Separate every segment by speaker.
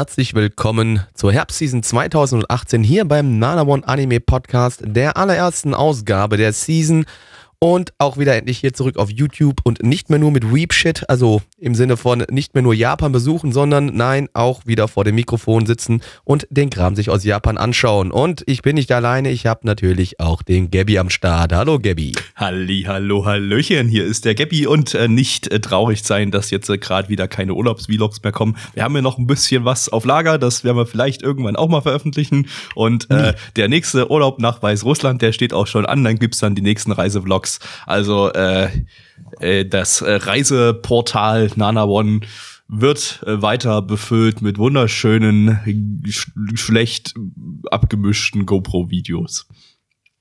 Speaker 1: Herzlich willkommen zur Herbstseason 2018 hier beim Nana One Anime Podcast, der allerersten Ausgabe der Season und auch wieder endlich hier zurück auf YouTube und nicht mehr nur mit Weep Shit, also im Sinne von nicht mehr nur Japan besuchen, sondern nein, auch wieder vor dem Mikrofon sitzen und den Kram sich aus Japan anschauen. Und ich bin nicht alleine, ich habe natürlich auch den Gabby am Start. Hallo Gabby.
Speaker 2: Halli, hallo, hallöchen, hier ist der Gabby und äh, nicht äh, traurig sein, dass jetzt äh, gerade wieder keine Urlaubsvlogs mehr kommen. Wir haben ja noch ein bisschen was auf Lager, das werden wir vielleicht irgendwann auch mal veröffentlichen. Und äh, der nächste Urlaub nach Weißrussland, der steht auch schon an, dann gibt's dann die nächsten Reisevlogs. Also äh, äh, das äh, Reiseportal Nana One wird äh, weiter befüllt mit wunderschönen, sch schlecht abgemischten GoPro-Videos.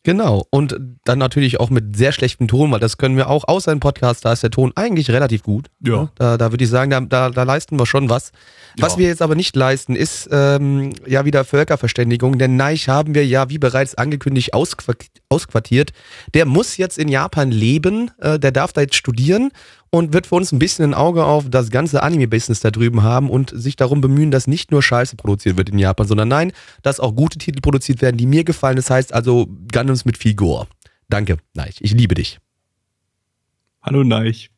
Speaker 1: Genau. Und dann natürlich auch mit sehr schlechtem Ton, weil das können wir auch, außer im Podcast, da ist der Ton eigentlich relativ gut.
Speaker 2: Ja.
Speaker 1: Da, da würde ich sagen, da, da, da leisten wir schon was. Was
Speaker 2: Ja.
Speaker 1: wir jetzt aber nicht leisten, ist ähm, ja wieder Völkerverständigung, denn Neich haben wir ja, wie bereits angekündigt, ausqua- ausquartiert. Der muss jetzt in Japan leben, äh, der darf da jetzt studieren und wird für uns ein bisschen ein Auge auf das ganze Anime-Business da drüben haben und sich darum bemühen, dass nicht nur Scheiße produziert wird in Japan, sondern nein, dass auch gute Titel produziert werden, die mir gefallen. Das heißt also Gundams mit Gore. Danke, Neich. Ich liebe dich.
Speaker 2: Hallo Neich.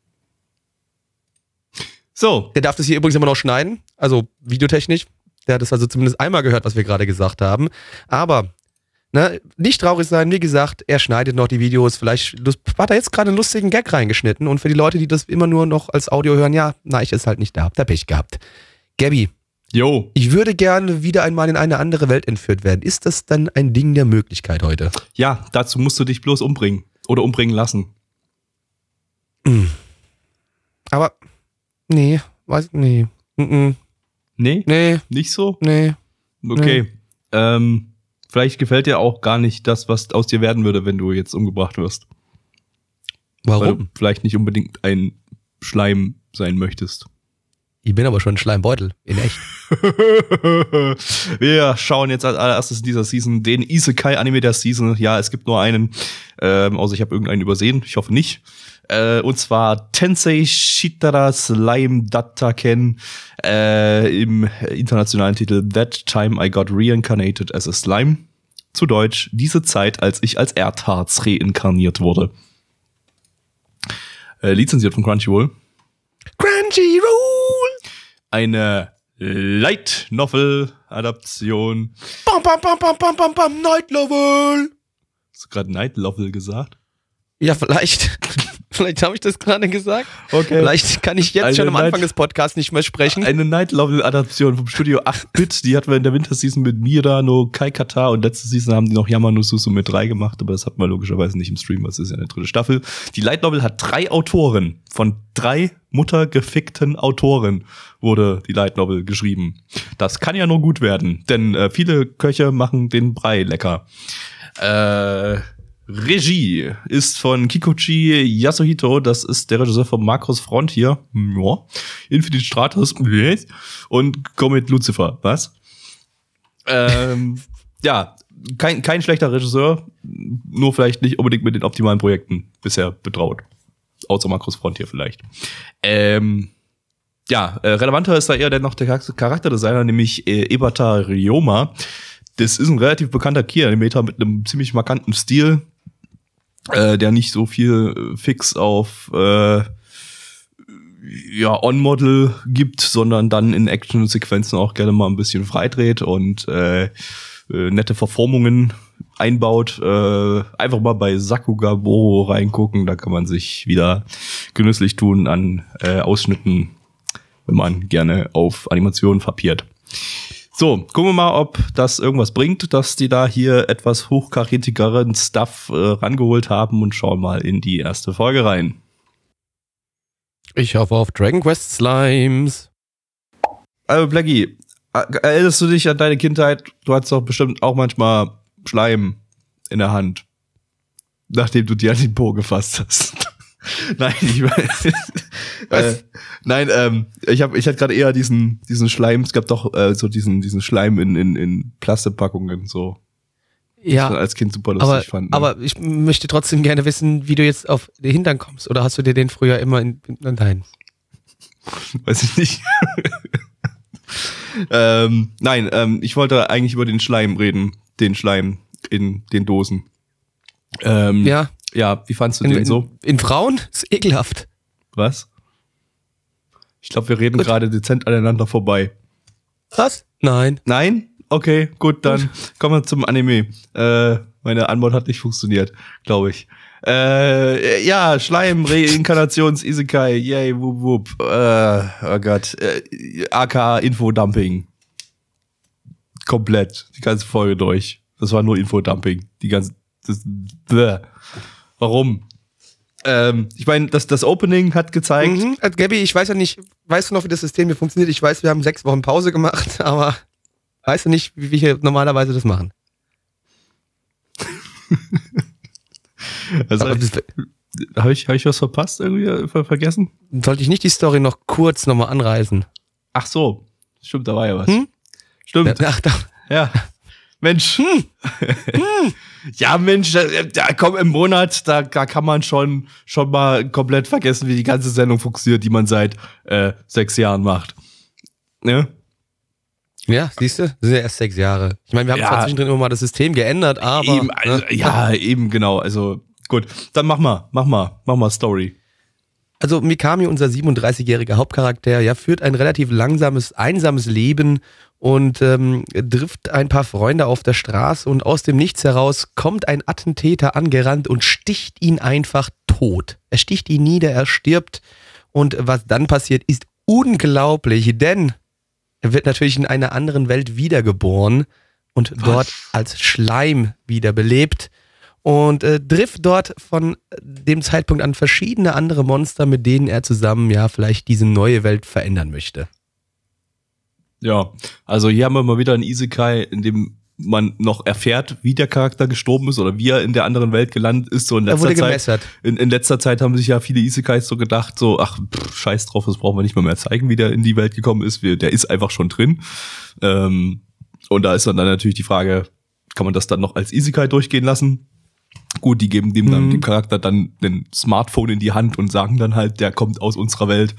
Speaker 2: So,
Speaker 1: Der darf das hier übrigens immer noch schneiden, also videotechnisch. Der hat das also zumindest einmal gehört, was wir gerade gesagt haben. Aber ne, nicht traurig sein, wie gesagt, er schneidet noch die Videos. Vielleicht hat er jetzt gerade einen lustigen Gag reingeschnitten. Und für die Leute, die das immer nur noch als Audio hören, ja, na, ich ist halt nicht da. Habt ihr Pech gehabt. Gabby,
Speaker 2: yo,
Speaker 1: ich würde gerne wieder einmal in eine andere Welt entführt werden. Ist das dann ein Ding der Möglichkeit heute?
Speaker 2: ja, dazu musst du dich bloß umbringen oder umbringen lassen.
Speaker 1: Aber, nee, weiß, nee, mm,
Speaker 2: Nee,
Speaker 1: nee,
Speaker 2: nicht so?
Speaker 1: nee.
Speaker 2: Okay. Ähm, vielleicht gefällt dir auch gar nicht das, was aus dir werden würde, wenn du jetzt umgebracht wirst. Weil
Speaker 1: Warum?
Speaker 2: du vielleicht nicht unbedingt ein Schleim sein möchtest.
Speaker 1: Ich bin aber schon ein Schleimbeutel, in echt.
Speaker 2: Wir schauen jetzt als allererstes in dieser Season den Isekai-Anime der Season. Ja, es gibt nur einen, ähm, außer ich habe irgendeinen übersehen. Ich hoffe nicht. Äh, und zwar Tensei Shitara Slime Dattaken äh, im internationalen Titel That Time I Got Reincarnated as a Slime. Zu Deutsch, diese Zeit, als ich als Erdharz reinkarniert wurde. Äh, lizenziert von Crunchyroll.
Speaker 1: Crunchyroll!
Speaker 2: Eine Light Novel Adaption.
Speaker 1: Bam, bam, bam, bam, bam, bam, bam, Night Level!
Speaker 2: Hast du gerade Night Novel gesagt?
Speaker 1: Ja, vielleicht. Vielleicht habe ich das gerade gesagt.
Speaker 2: Okay.
Speaker 1: Vielleicht kann ich jetzt
Speaker 2: Eine
Speaker 1: schon am Anfang
Speaker 2: Night-
Speaker 1: des Podcasts nicht mehr sprechen.
Speaker 2: Eine Night Novel Adaption vom Studio 8-Bit, die hatten wir in der Winterseason mit Mira no Kaikata und letzte Season haben die noch Yamano Susume 3 gemacht, aber das hat man logischerweise nicht im Stream, das ist ja eine dritte Staffel. Die Light Novel hat drei Autoren. Von drei muttergefickten Autoren wurde die Light Novel geschrieben. Das kann ja nur gut werden, denn äh, viele Köche machen den Brei lecker. Äh, Regie ist von Kikuchi Yasuhito, das ist der Regisseur von Marcos Frontier, ja, Infinite Stratus und Comet Lucifer, was? Ähm, ja, kein, kein schlechter Regisseur, nur vielleicht nicht unbedingt mit den optimalen Projekten bisher betraut. Außer Marcos Frontier vielleicht. Ähm, ja, äh, relevanter ist da eher noch der Charakter- Charakterdesigner, nämlich äh, Ebata Ryoma. Das ist ein relativ bekannter Key-Animator mit einem ziemlich markanten Stil, äh, der nicht so viel äh, fix auf äh, ja, On-Model gibt, sondern dann in Action-Sequenzen auch gerne mal ein bisschen freidreht und äh, äh, nette Verformungen einbaut. Äh, einfach mal bei Sakugaboro reingucken, da kann man sich wieder genüsslich tun an äh, Ausschnitten, wenn man gerne auf Animationen verpiert. So, gucken wir mal, ob das irgendwas bringt, dass die da hier etwas hochkarätigeren Stuff äh, rangeholt haben und schauen mal in die erste Folge rein.
Speaker 1: Ich hoffe auf Dragon Quest Slimes.
Speaker 2: Also, Blackie, erinnerst du dich an deine Kindheit? Du hattest doch bestimmt auch manchmal Schleim in der Hand. Nachdem du dir an den Po gefasst hast. nein, ich weiß. äh, nein, ähm, ich habe, ich hatte gerade eher diesen, diesen Schleim. Es gab doch äh, so diesen, diesen Schleim in in, in Plastikpackungen so.
Speaker 1: Ja,
Speaker 2: man als Kind super lustig
Speaker 1: aber,
Speaker 2: fand. Ne?
Speaker 1: aber ich möchte trotzdem gerne wissen, wie du jetzt auf den Hintern kommst. Oder hast du dir den früher immer in, in nein.
Speaker 2: weiß ich nicht. ähm, nein, ähm, ich wollte eigentlich über den Schleim reden, den Schleim in den Dosen. Ähm,
Speaker 1: Ja,
Speaker 2: ja, wie fandst du
Speaker 1: in,
Speaker 2: den so?
Speaker 1: in Frauen ist ekelhaft.
Speaker 2: Was? Ich glaube, wir reden gerade dezent aneinander vorbei.
Speaker 1: Was? Nein.
Speaker 2: Nein? Okay, gut, dann kommen wir zum Anime. Äh, meine Antwort hat nicht funktioniert, glaube ich. Äh, ja, Schleim, Reinkarnations, Isekai, yay, wup, wup. Äh, oh Gott. Äh, AK Infodumping. Komplett. Die ganze Folge durch. Das war nur Infodumping. Die ganze. Das, bäh. Warum? Ähm, ich meine, das, das Opening hat gezeigt,
Speaker 1: Mhm. Also, Gabi, ich weiß ja nicht, weißt du noch, wie das System hier funktioniert? Ich weiß, wir haben sechs Wochen Pause gemacht, aber weißt du nicht, wie wir hier normalerweise das machen?
Speaker 2: also, habe ich, hab ich was verpasst irgendwie, äh, ver vergessen?
Speaker 1: sollte ich nicht die Story noch kurz nochmal anreißen?
Speaker 2: Ach so, stimmt, da war ja was.
Speaker 1: Hm?
Speaker 2: Stimmt,
Speaker 1: Ach, da,
Speaker 2: ja. Mensch. ja, Mensch, da, da komm im Monat, da, da kann man schon, schon mal komplett vergessen, wie die ganze Sendung funktioniert, die man seit äh, sechs Jahren macht. Ne?
Speaker 1: ja, siehst du, das sind ja erst sechs Jahre. Ich meine, wir haben
Speaker 2: Ja.
Speaker 1: zwar zwischendrin immer mal das System geändert, aber.
Speaker 2: eben, also,
Speaker 1: ne?
Speaker 2: ja, eben, genau. Also, gut. Dann mach mal, mach mal, mach mal Story.
Speaker 1: Also Mikami, unser 37-jähriger Hauptcharakter, ja, führt ein relativ langsames, einsames Leben und ähm, trifft ein paar Freunde auf der Straße und aus dem Nichts heraus kommt ein Attentäter angerannt und sticht ihn einfach tot. Er sticht ihn nieder, er stirbt und was dann passiert, ist unglaublich, denn er wird natürlich in einer anderen Welt wiedergeboren und dort als Schleim wiederbelebt und äh, trifft dort von dem Zeitpunkt an verschiedene andere Monster, mit denen er zusammen ja vielleicht diese neue Welt verändern möchte.
Speaker 2: Ja, also hier haben wir mal wieder ein Isekai, in dem man noch erfährt, wie der Charakter gestorben ist oder wie er in der anderen Welt gelandet ist. So in
Speaker 1: Er
Speaker 2: letzter Zeit. In, in letzter Zeit haben sich ja viele Isekais so gedacht, so, ach, pff, scheiß drauf, das brauchen wir nicht mal mehr zeigen, wie der in die Welt gekommen ist. Der ist einfach schon drin. Ähm, und da ist dann, dann natürlich die Frage, kann man das dann noch als Isekai durchgehen lassen? Gut, die geben dem dann
Speaker 1: Mhm.
Speaker 2: dem Charakter dann ein Smartphone in die Hand und sagen dann halt, der kommt aus unserer Welt.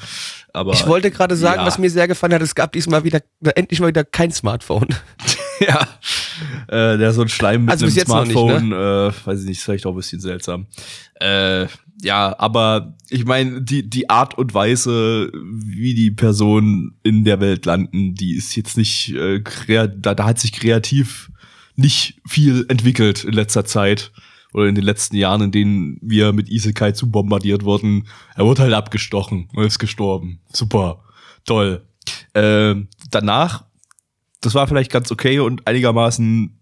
Speaker 2: Aber
Speaker 1: Ich wollte gerade sagen,
Speaker 2: ja.
Speaker 1: was mir sehr gefallen hat, es gab diesmal wieder, endlich mal wieder kein Smartphone.
Speaker 2: ja, äh, der so ein Schleim mit
Speaker 1: Also
Speaker 2: einem
Speaker 1: noch nicht,
Speaker 2: Smartphone, äh, weiß ich nicht, ist vielleicht auch ein bisschen seltsam. Äh, ja, aber ich meine, die, die Art und Weise, wie die Personen in der Welt landen, die ist jetzt nicht, äh, da, da hat sich kreativ nicht viel entwickelt in letzter Zeit oder in den letzten Jahren, in denen wir mit Isekai zu bombardiert wurden. Er wurde halt abgestochen und ist gestorben. Super, toll. Ähm, danach, das war vielleicht ganz okay und einigermaßen,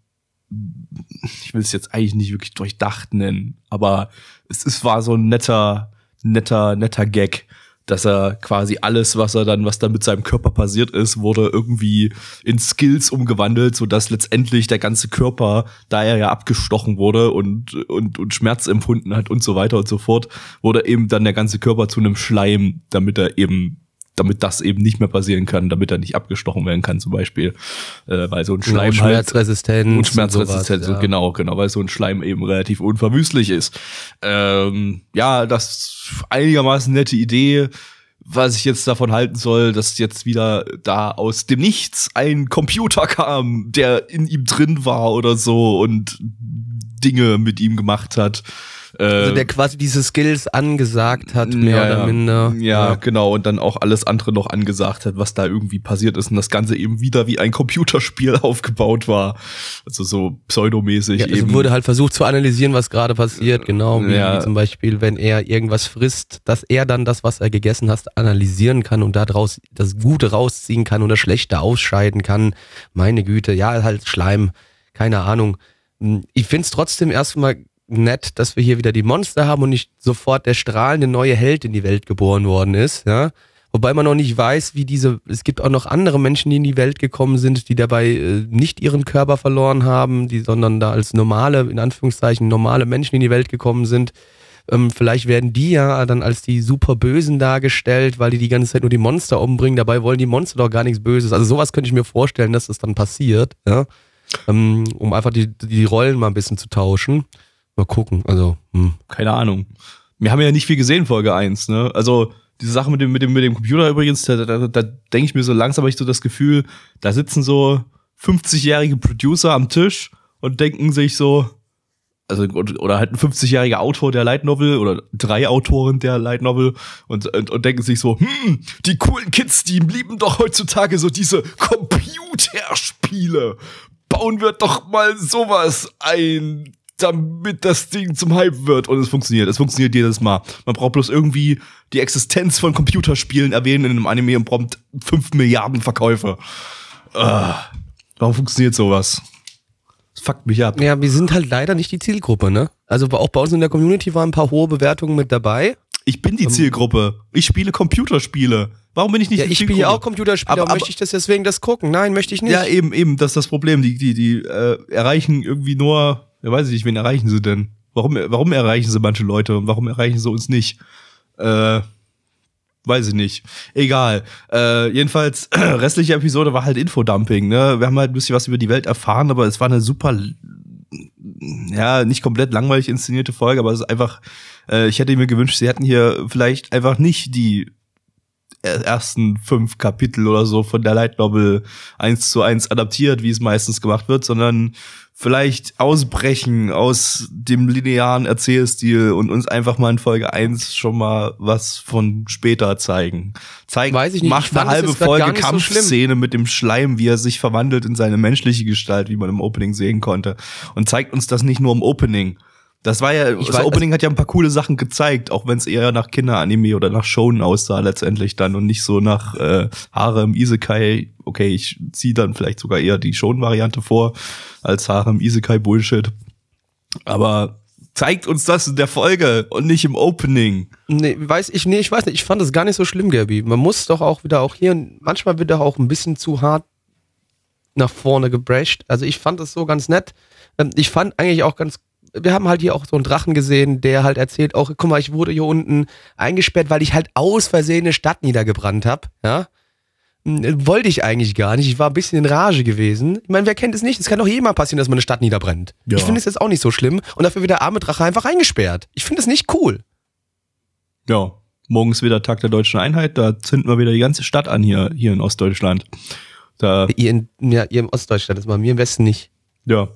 Speaker 2: ich will es jetzt eigentlich nicht wirklich durchdacht nennen, aber es, es war so ein netter, netter, netter Gag, dass er quasi alles, was er dann, was dann mit seinem Körper passiert ist, wurde irgendwie in Skills umgewandelt, so dass letztendlich der ganze Körper, da er ja abgestochen wurde und, und, und Schmerz empfunden hat und so weiter und so fort, wurde eben dann der ganze Körper zu einem Schleim, damit er eben damit das eben nicht mehr passieren kann, damit er nicht abgestochen werden kann zum Beispiel, äh, weil so ein Schleim
Speaker 1: Genau,
Speaker 2: halt
Speaker 1: Schmerzresistenz.
Speaker 2: und Schmerzresistenz,
Speaker 1: sowas, ja.
Speaker 2: genau, genau, weil so ein Schleim eben relativ unverwüstlich ist. Ähm, ja, das einigermaßen nette Idee. Was ich jetzt davon halten soll, dass jetzt wieder da aus dem Nichts ein Computer kam, der in ihm drin war oder so und Dinge mit ihm gemacht hat.
Speaker 1: Also
Speaker 2: Äh,
Speaker 1: der quasi diese Skills angesagt hat, mehr
Speaker 2: ja,
Speaker 1: oder
Speaker 2: ja.
Speaker 1: minder.
Speaker 2: Ja, genau. Und dann auch alles andere noch angesagt hat, was da irgendwie passiert ist. Und das Ganze eben wieder wie ein Computerspiel aufgebaut war. Also so pseudomäßig
Speaker 1: Ja, es
Speaker 2: eben.
Speaker 1: wurde halt versucht zu analysieren, was gerade passiert, genau. Wie,
Speaker 2: Ja.
Speaker 1: wie zum Beispiel, wenn er irgendwas frisst, dass er dann das, was er gegessen hat, analysieren kann und daraus das Gute rausziehen kann und das Schlechte ausscheiden kann. Meine Güte, ja, halt Schleim, keine Ahnung. Hm, Ich find's trotzdem erstmal nett, dass wir hier wieder die Monster haben und nicht sofort der strahlende neue Held in die Welt geboren worden ist, ja. Wobei man noch nicht weiß, wie diese, es gibt auch noch andere Menschen, die in die Welt gekommen sind, die dabei äh, nicht ihren Körper verloren haben, die, sondern da als normale, in Anführungszeichen, normale Menschen in die Welt gekommen sind. Ähm, vielleicht werden die ja dann als die super Bösen dargestellt, weil die die ganze Zeit nur die Monster umbringen. Dabei wollen die Monster doch gar nichts Böses. Also sowas könnte ich mir vorstellen, dass das dann passiert, ja. Ähm, um einfach die, die Rollen mal ein bisschen zu tauschen. Mal gucken, also, hm.
Speaker 2: Keine Ahnung. Wir haben ja nicht viel gesehen, Folge 1, ne? Also, diese Sache mit dem, mit dem, mit dem Computer übrigens, da, da, da denke ich mir so langsam, habe ich so das Gefühl, da sitzen so 50-jährige Producer am Tisch und denken sich so, also oder halt ein 50-jähriger Autor der Light Novel oder drei Autoren der Light Novel und, und, und denken sich so, hm, die coolen Kids, die lieben doch heutzutage so diese Computerspiele. Bauen wir doch mal sowas ein damit das Ding zum Hype wird. Und es funktioniert. Es funktioniert jedes Mal. Man braucht bloß irgendwie die Existenz von Computerspielen erwähnen in einem Anime und prompt 5 Milliarden Verkäufe. Uh, warum funktioniert sowas? Das fuckt mich ab.
Speaker 1: Ja, wir sind halt leider nicht die Zielgruppe, ne? Also auch bei uns in der Community waren ein paar hohe Bewertungen mit dabei.
Speaker 2: Ich bin die ähm, Zielgruppe. Ich spiele Computerspiele. Warum bin ich nicht
Speaker 1: ja, die ich Zielgruppe? Ich spiele ja auch Computerspiele, aber, aber möchte ich das deswegen das gucken? Nein, möchte ich nicht.
Speaker 2: Ja, eben, eben, das ist das Problem. Die, die, die äh, erreichen irgendwie nur ja, weiß ich nicht, wen erreichen sie denn? Warum, warum erreichen sie manche Leute und warum erreichen sie uns nicht? Äh, weiß ich nicht. Egal. Äh, jedenfalls, restliche Episode war halt Infodumping, ne? Wir haben halt ein bisschen was über die Welt erfahren, aber es war eine super, ja, nicht komplett langweilig inszenierte Folge, aber es ist einfach, äh, ich hätte mir gewünscht, sie hätten hier vielleicht einfach nicht die ersten fünf Kapitel oder so von der Light Novel eins zu eins adaptiert, wie es meistens gemacht wird, sondern vielleicht ausbrechen aus dem linearen Erzählstil und uns einfach mal in Folge 1 schon mal was von später zeigen. Zeigen,
Speaker 1: Weiß ich nicht.
Speaker 2: macht
Speaker 1: ich
Speaker 2: eine halbe Folge Kampfszene so mit dem Schleim, wie er sich verwandelt in seine menschliche Gestalt, wie man im Opening sehen konnte. Und zeigt uns das nicht nur im Opening, das war ja, ich das weiß, Opening hat ja ein paar coole Sachen gezeigt, auch wenn es eher nach Kinderanime oder nach Shonen aussah letztendlich dann und nicht so nach äh, Harem Isekai. Okay, ich ziehe dann vielleicht sogar eher die Shonen-Variante vor als Harem Isekai Bullshit. Aber zeigt uns das in der Folge und nicht im Opening.
Speaker 1: Nee, weiß ich, nee, ich weiß nicht. Ich fand das gar nicht so schlimm, Gabi. Man muss doch auch wieder auch hier, manchmal wird doch auch ein bisschen zu hart nach vorne gebrashed. Also ich fand das so ganz nett. Ähm, ich fand eigentlich auch ganz wir haben halt hier auch so einen Drachen gesehen, der halt erzählt, auch, guck mal, ich wurde hier unten eingesperrt, weil ich halt aus Versehen eine Stadt niedergebrannt habe, ja. Hm, wollte ich eigentlich gar nicht. Ich war ein bisschen in Rage gewesen. Ich meine, wer kennt es nicht? Es kann doch jemand passieren, dass man eine Stadt niederbrennt. Ja. Ich finde es jetzt auch nicht so schlimm. Und dafür wird der arme Drache einfach eingesperrt. Ich finde es nicht cool.
Speaker 2: Ja, morgen ist wieder Tag der deutschen Einheit. Da zünden wir wieder die ganze Stadt an hier, hier in Ostdeutschland.
Speaker 1: Da ihr, in, ja, ihr im Ostdeutschland ist mal, mir im Westen nicht.
Speaker 2: Ja.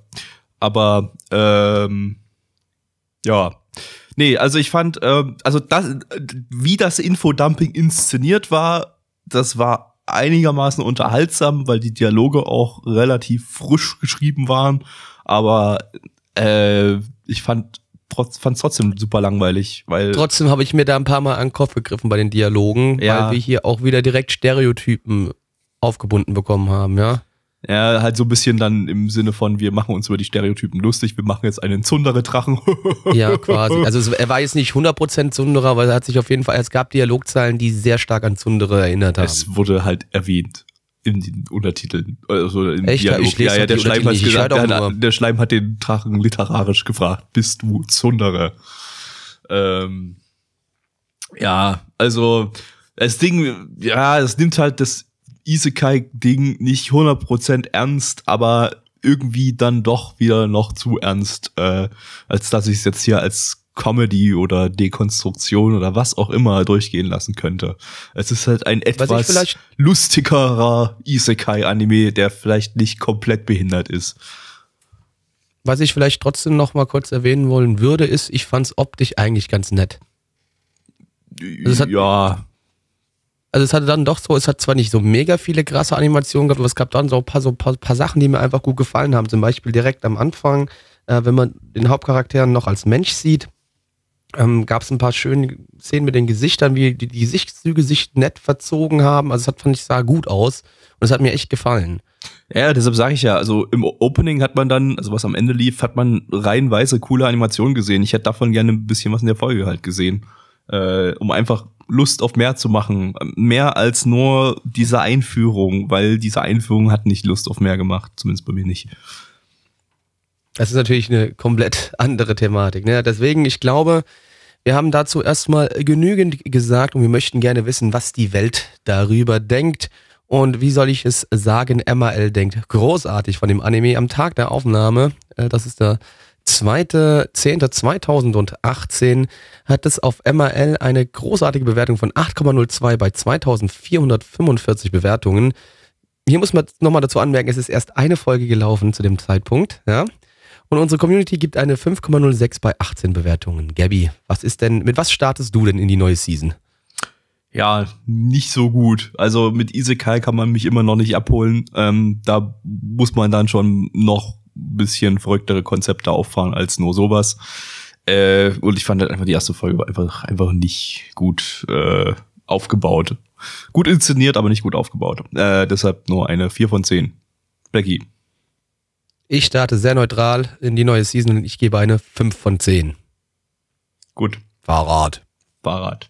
Speaker 2: Aber ähm, ja. Nee, also ich fand, ähm, also das, wie das Infodumping inszeniert war, das war einigermaßen unterhaltsam, weil die Dialoge auch relativ frisch geschrieben waren. Aber äh, ich fand trotz, fand trotzdem super langweilig, weil
Speaker 1: trotzdem habe ich mir da ein paar Mal an den Kopf gegriffen bei den Dialogen, ja. weil wir hier auch wieder direkt Stereotypen aufgebunden bekommen haben, ja.
Speaker 2: Ja, halt so ein bisschen dann im Sinne von, wir machen uns über die Stereotypen lustig, wir machen jetzt einen Zundere-Drachen.
Speaker 1: ja, quasi. Also er war jetzt nicht 100% Zunderer, aber er hat sich auf jeden Fall, es gab Dialogzeilen, die sehr stark an Zundere erinnert haben.
Speaker 2: Es wurde halt erwähnt in den Untertiteln. Also im
Speaker 1: Echt?
Speaker 2: Dialog.
Speaker 1: Ich lese
Speaker 2: ja, ja, der Schleim hat gesagt, der, der, Schleim hat den Drachen literarisch gefragt, bist du Zundere? Ähm, ja, also das Ding, ja, es nimmt halt das Isekai-Ding nicht 100% ernst, aber irgendwie dann doch wieder noch zu ernst, äh, als dass ich es jetzt hier als Comedy oder Dekonstruktion oder was auch immer durchgehen lassen könnte. Es ist halt ein etwas lustigerer Isekai-Anime, der vielleicht nicht komplett behindert ist.
Speaker 1: Was ich vielleicht trotzdem noch mal kurz erwähnen wollen würde, ist, ich fand es optisch eigentlich ganz nett.
Speaker 2: Also ja
Speaker 1: also es hatte dann doch so, es hat zwar nicht so mega viele krasse Animationen gehabt, aber es gab dann so ein paar, so ein paar, paar Sachen, die mir einfach gut gefallen haben. Zum Beispiel direkt am Anfang, äh, wenn man den Hauptcharakteren noch als Mensch sieht, ähm, gab es ein paar schöne Szenen mit den Gesichtern, wie die, die Gesichtszüge sich nett verzogen haben. Also es hat, fand ich, sah gut aus und es hat mir echt gefallen.
Speaker 2: Ja, deshalb sage ich ja, also im Opening hat man dann, also was am Ende lief, hat man reihenweise coole Animationen gesehen. Ich hätte davon gerne ein bisschen was in der Folge halt gesehen. Äh, um einfach Lust auf mehr zu machen. Mehr als nur diese Einführung, weil diese Einführung hat nicht Lust auf mehr gemacht, zumindest bei mir nicht.
Speaker 1: Das ist natürlich eine komplett andere Thematik. Ne? Deswegen, ich glaube, wir haben dazu erstmal genügend gesagt und wir möchten gerne wissen, was die Welt darüber denkt. Und wie soll ich es sagen, MAL denkt großartig von dem Anime am Tag der Aufnahme. Äh, das ist der 2.10.2018 hat es auf MRL eine großartige Bewertung von 8,02 bei 2445 Bewertungen. Hier muss man nochmal dazu anmerken, es ist erst eine Folge gelaufen zu dem Zeitpunkt, ja. Und unsere Community gibt eine 5,06 bei 18 Bewertungen. Gabby, was ist denn, mit was startest du denn in die neue Season?
Speaker 2: Ja, nicht so gut. Also mit Isekai kann man mich immer noch nicht abholen. Ähm, da muss man dann schon noch bisschen verrücktere Konzepte auffahren als nur sowas. Äh, und ich fand halt einfach die erste Folge einfach, einfach nicht gut äh, aufgebaut. Gut inszeniert, aber nicht gut aufgebaut. Äh, deshalb nur eine 4 von 10. Becky.
Speaker 1: Ich starte sehr neutral in die neue Season und ich gebe eine 5 von 10.
Speaker 2: Gut.
Speaker 1: Fahrrad.
Speaker 2: Fahrrad.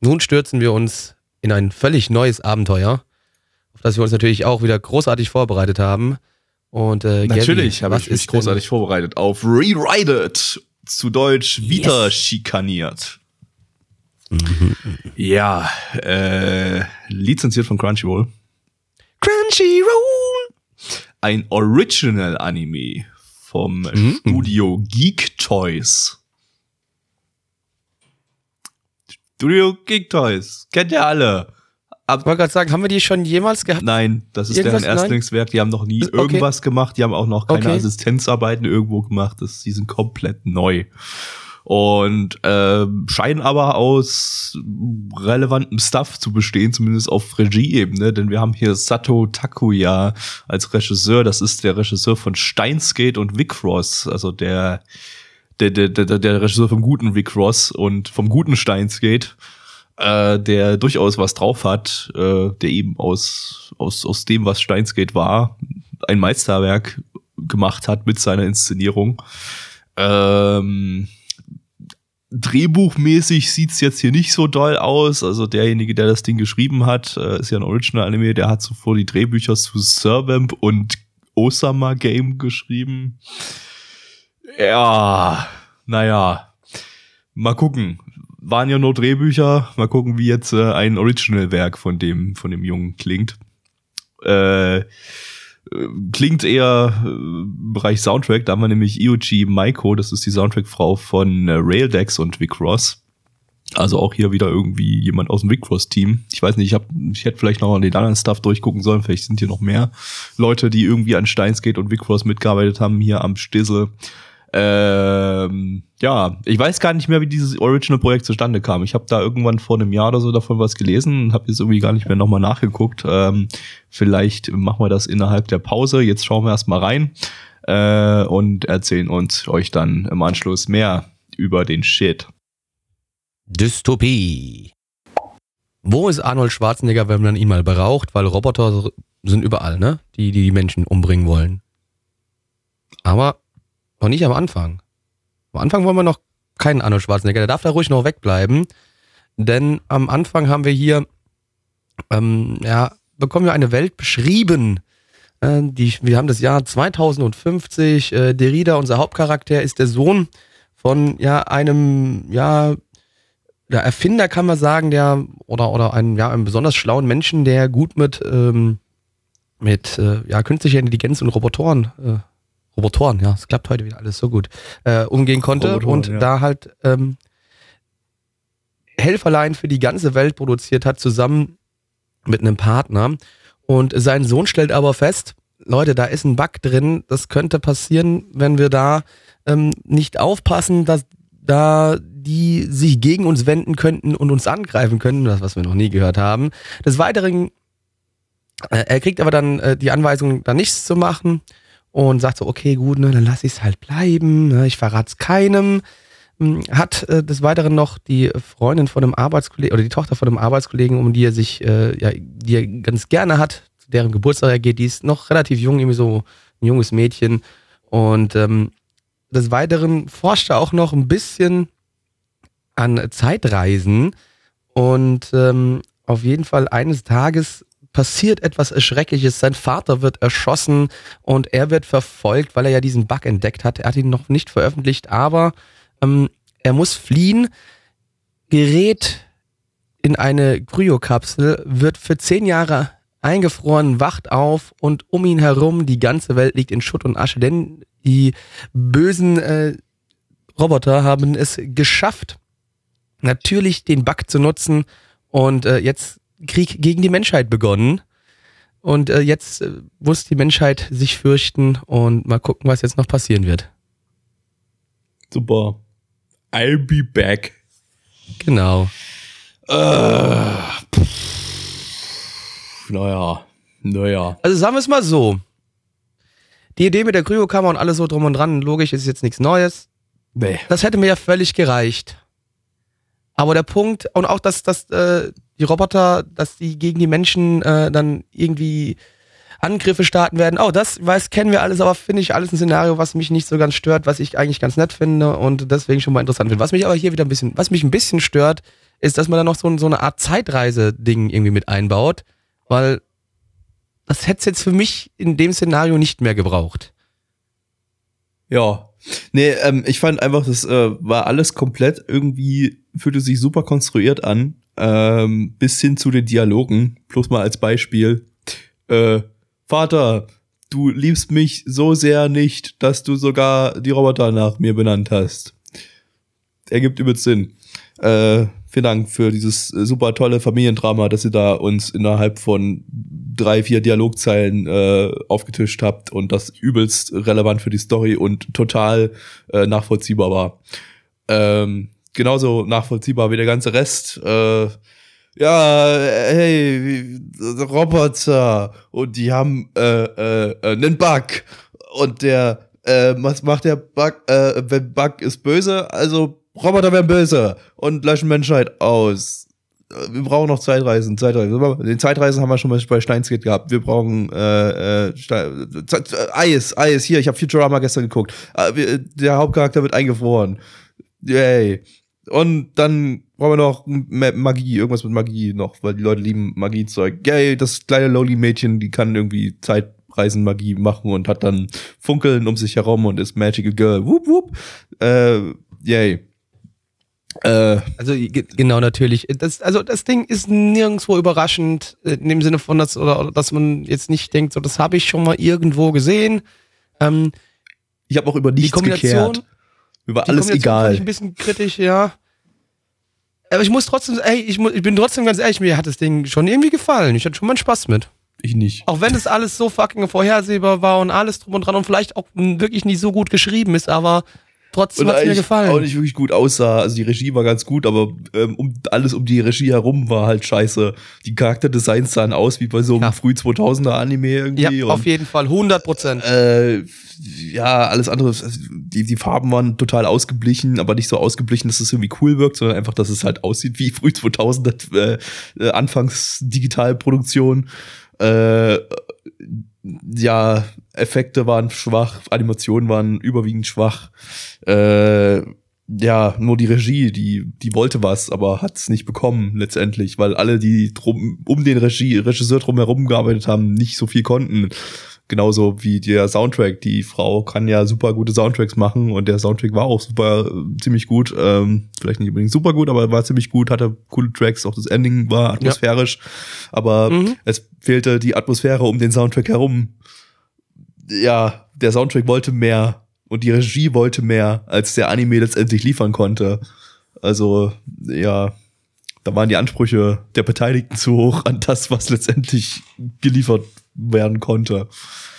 Speaker 1: Nun stürzen wir uns in ein völlig neues Abenteuer auf das wir uns natürlich auch wieder großartig vorbereitet haben. Und äh,
Speaker 2: natürlich habe ich mich großartig vorbereitet auf Rewrited, zu Deutsch yes. wieder schikaniert. Mhm. Ja, äh, lizenziert von Crunchyroll.
Speaker 1: Crunchyroll!
Speaker 2: Ein Original-Anime vom mhm. Studio Geek Toys. Studio Geek Toys, kennt ihr alle.
Speaker 1: Ich wollte gerade sagen, haben wir die schon jemals gehabt?
Speaker 2: Nein, das ist Irgendwas? deren Erstlingswerk. Die haben noch nie okay. irgendwas gemacht. Die haben auch noch keine okay. Assistenzarbeiten irgendwo gemacht. Das, die sind komplett neu. Und äh, scheinen aber aus relevantem Stuff zu bestehen, zumindest auf Regieebene, denn wir haben hier Sato Takuya als Regisseur. Das ist der Regisseur von Steinsgate und Vic Ross, also der der, der, der, der Regisseur vom guten Vic Ross und vom guten Steinsgate äh, der durchaus was drauf hat, äh, der eben aus, aus, aus dem, was Steinsgate war, ein Meisterwerk gemacht hat mit seiner Inszenierung. Ähm, Drehbuchmäßig sieht's jetzt hier nicht so doll aus. Also derjenige, der das Ding geschrieben hat, äh, ist ja ein Original-Anime, der hat zuvor die Drehbücher zu Servamp und Osama Game geschrieben. Ja, naja, mal gucken waren ja nur Drehbücher. Mal gucken, wie jetzt äh, ein Original-Werk von dem, von dem Jungen klingt. Äh, klingt eher äh, im Bereich Soundtrack. Da haben wir nämlich Ioji Maiko, das ist die Soundtrack-Frau von äh, Raildex und Vic Ross. Also auch hier wieder irgendwie jemand aus dem Vic Ross Team. Ich weiß nicht, ich, hab, ich hätte vielleicht noch an den anderen Stuff durchgucken sollen. Vielleicht sind hier noch mehr Leute, die irgendwie an Steinsgate und Vic Ross mitgearbeitet haben, hier am Stissel. Ähm, ja, ich weiß gar nicht mehr, wie dieses Original-Projekt zustande kam. Ich habe da irgendwann vor einem Jahr oder so davon was gelesen und habe jetzt irgendwie gar nicht mehr nochmal nachgeguckt. Ähm, vielleicht machen wir das innerhalb der Pause. Jetzt schauen wir erstmal rein äh, und erzählen uns euch dann im Anschluss mehr über den Shit.
Speaker 1: Dystopie. Wo ist Arnold Schwarzenegger, wenn man ihn mal braucht? Weil Roboter sind überall, ne? Die, die die Menschen umbringen wollen. Aber noch nicht am Anfang. Am Anfang wollen wir noch keinen Arnold Schwarzenegger. Der darf da ruhig noch wegbleiben. Denn am Anfang haben wir hier, ähm, ja, bekommen wir eine Welt beschrieben. Äh, die, wir haben das Jahr 2050. Äh, Derrida, unser Hauptcharakter, ist der Sohn von ja einem, ja, der Erfinder kann man sagen, der oder oder einen ja einen besonders schlauen Menschen, der gut mit ähm, mit äh, ja künstlicher Intelligenz und Robotoren äh, Robotoren, ja, es klappt heute wieder alles so gut, äh, umgehen konnte Robotoren, und ja. da halt ähm, Helferlein für die ganze Welt produziert hat, zusammen mit einem Partner. Und sein Sohn stellt aber fest, Leute, da ist ein Bug drin, das könnte passieren, wenn wir da ähm, nicht aufpassen, dass da die sich gegen uns wenden könnten und uns angreifen könnten, das was wir noch nie gehört haben. Des Weiteren, äh, er kriegt aber dann äh, die Anweisung, da nichts zu machen und sagt so, okay, gut, ne, dann lass ich es halt bleiben, ne, ich verrate es keinem. Hm, hat äh, des Weiteren noch die Freundin von einem Arbeitskollegen oder die Tochter von einem Arbeitskollegen, um die er sich, äh, ja, die er ganz gerne hat, zu deren Geburtstag er geht, die ist noch relativ jung, irgendwie so ein junges Mädchen. Und ähm, des Weiteren forscht er auch noch ein bisschen an Zeitreisen und ähm, auf jeden Fall eines Tages passiert etwas Erschreckliches. Sein Vater wird erschossen und er wird verfolgt, weil er ja diesen Bug entdeckt hat. Er hat ihn noch nicht veröffentlicht, aber ähm, er muss fliehen, gerät in eine Kryokapsel, wird für zehn Jahre eingefroren, wacht auf und um ihn herum die ganze Welt liegt in Schutt und Asche, denn die bösen äh, Roboter haben es geschafft, natürlich den Bug zu nutzen und äh, jetzt Krieg gegen die Menschheit begonnen. Und äh, jetzt äh, muss die Menschheit sich fürchten und mal gucken, was jetzt noch passieren wird.
Speaker 2: Super. I'll be back.
Speaker 1: Genau.
Speaker 2: Äh, naja, naja.
Speaker 1: Also sagen wir es mal so. Die Idee mit der Kryokammer und alles so drum und dran, logisch, ist jetzt nichts Neues.
Speaker 2: Nee.
Speaker 1: Das hätte mir ja völlig gereicht. Aber der Punkt, und auch, dass, dass äh, die Roboter, dass die gegen die Menschen äh, dann irgendwie Angriffe starten werden. Oh, das weiß, kennen wir alles, aber finde ich alles ein Szenario, was mich nicht so ganz stört, was ich eigentlich ganz nett finde und deswegen schon mal interessant finde. Was mich aber hier wieder ein bisschen, was mich ein bisschen stört, ist, dass man da noch so, so eine Art Zeitreise-Ding irgendwie mit einbaut, weil das hätte es jetzt für mich in dem Szenario nicht mehr gebraucht.
Speaker 2: Ja. Nee, ähm, ich fand einfach, das äh, war alles komplett irgendwie, fühlte sich super konstruiert an, ähm, bis hin zu den Dialogen. Bloß mal als Beispiel. Äh, Vater, du liebst mich so sehr nicht, dass du sogar die Roboter nach mir benannt hast. Ergibt übelst Sinn. Äh, vielen Dank für dieses super tolle Familiendrama, dass ihr da uns innerhalb von drei, vier Dialogzeilen äh, aufgetischt habt und das übelst relevant für die Story und total äh, nachvollziehbar war. Ähm, genauso nachvollziehbar wie der ganze Rest. Äh, ja, hey, Roboter und die haben äh, äh, einen Bug und der äh, was macht der Bug? Äh, wenn Bug ist böse, also Roboter werden böse und löschen Menschheit aus. Wir brauchen noch Zeitreisen, Zeitreisen. Den Zeitreisen haben wir schon mal bei Steinsgate gehabt. Wir brauchen äh, äh, Eis, Eis. Hier, ich habe Futurama gestern geguckt. Äh, der Hauptcharakter wird eingefroren. Yay. Und dann brauchen wir noch Magie, irgendwas mit Magie noch, weil die Leute lieben Magiezeug. Yay, das kleine Lowly-Mädchen, die kann irgendwie Zeitreisen-Magie machen und hat dann Funkeln um sich herum und ist Magical Girl. Wup, wup. Äh, yay.
Speaker 1: Äh, also genau natürlich. Das, also das Ding ist nirgendwo überraschend äh, in dem Sinne von dass oder, oder dass man jetzt nicht denkt, so das habe ich schon mal irgendwo gesehen. Ähm,
Speaker 2: ich habe auch über nichts gekehrt. Mir war alles egal.
Speaker 1: Ein bisschen kritisch, ja. Aber ich muss trotzdem, ey, ich, muss, ich bin trotzdem ganz ehrlich, mir hat das Ding schon irgendwie gefallen. Ich hatte schon mal Spaß mit.
Speaker 2: Ich nicht.
Speaker 1: Auch wenn es alles so fucking vorhersehbar war und alles drum und dran und vielleicht auch wirklich nicht so gut geschrieben ist, aber Trotzdem hat es mir gefallen.
Speaker 2: auch nicht wirklich gut aussah. Also die Regie war ganz gut, aber ähm, um, alles um die Regie herum war halt scheiße. Die Charakterdesigns sahen aus wie bei so einem ja. früh 2000er Anime irgendwie.
Speaker 1: Ja, auf jeden Fall, 100 Prozent.
Speaker 2: Äh, ja, alles andere, also die, die Farben waren total ausgeblichen, aber nicht so ausgeblichen, dass es irgendwie cool wirkt, sondern einfach, dass es halt aussieht wie früh 2000er äh, äh, Anfangs Digitalproduktion. Äh, ja, Effekte waren schwach, Animationen waren überwiegend schwach. Äh, ja, nur die Regie, die, die wollte was, aber hat es nicht bekommen letztendlich, weil alle, die drum, um den Regie, Regisseur drumherum gearbeitet haben, nicht so viel konnten. Genauso wie der Soundtrack. Die Frau kann ja super gute Soundtracks machen und der Soundtrack war auch super, ziemlich gut. Ähm, vielleicht nicht unbedingt super gut, aber war ziemlich gut, hatte coole Tracks. Auch das Ending war atmosphärisch. Ja. Aber mhm. es fehlte die Atmosphäre um den Soundtrack herum. Ja, der Soundtrack wollte mehr und die Regie wollte mehr, als der Anime letztendlich liefern konnte. Also, ja, da waren die Ansprüche der Beteiligten zu hoch an das, was letztendlich geliefert werden konnte.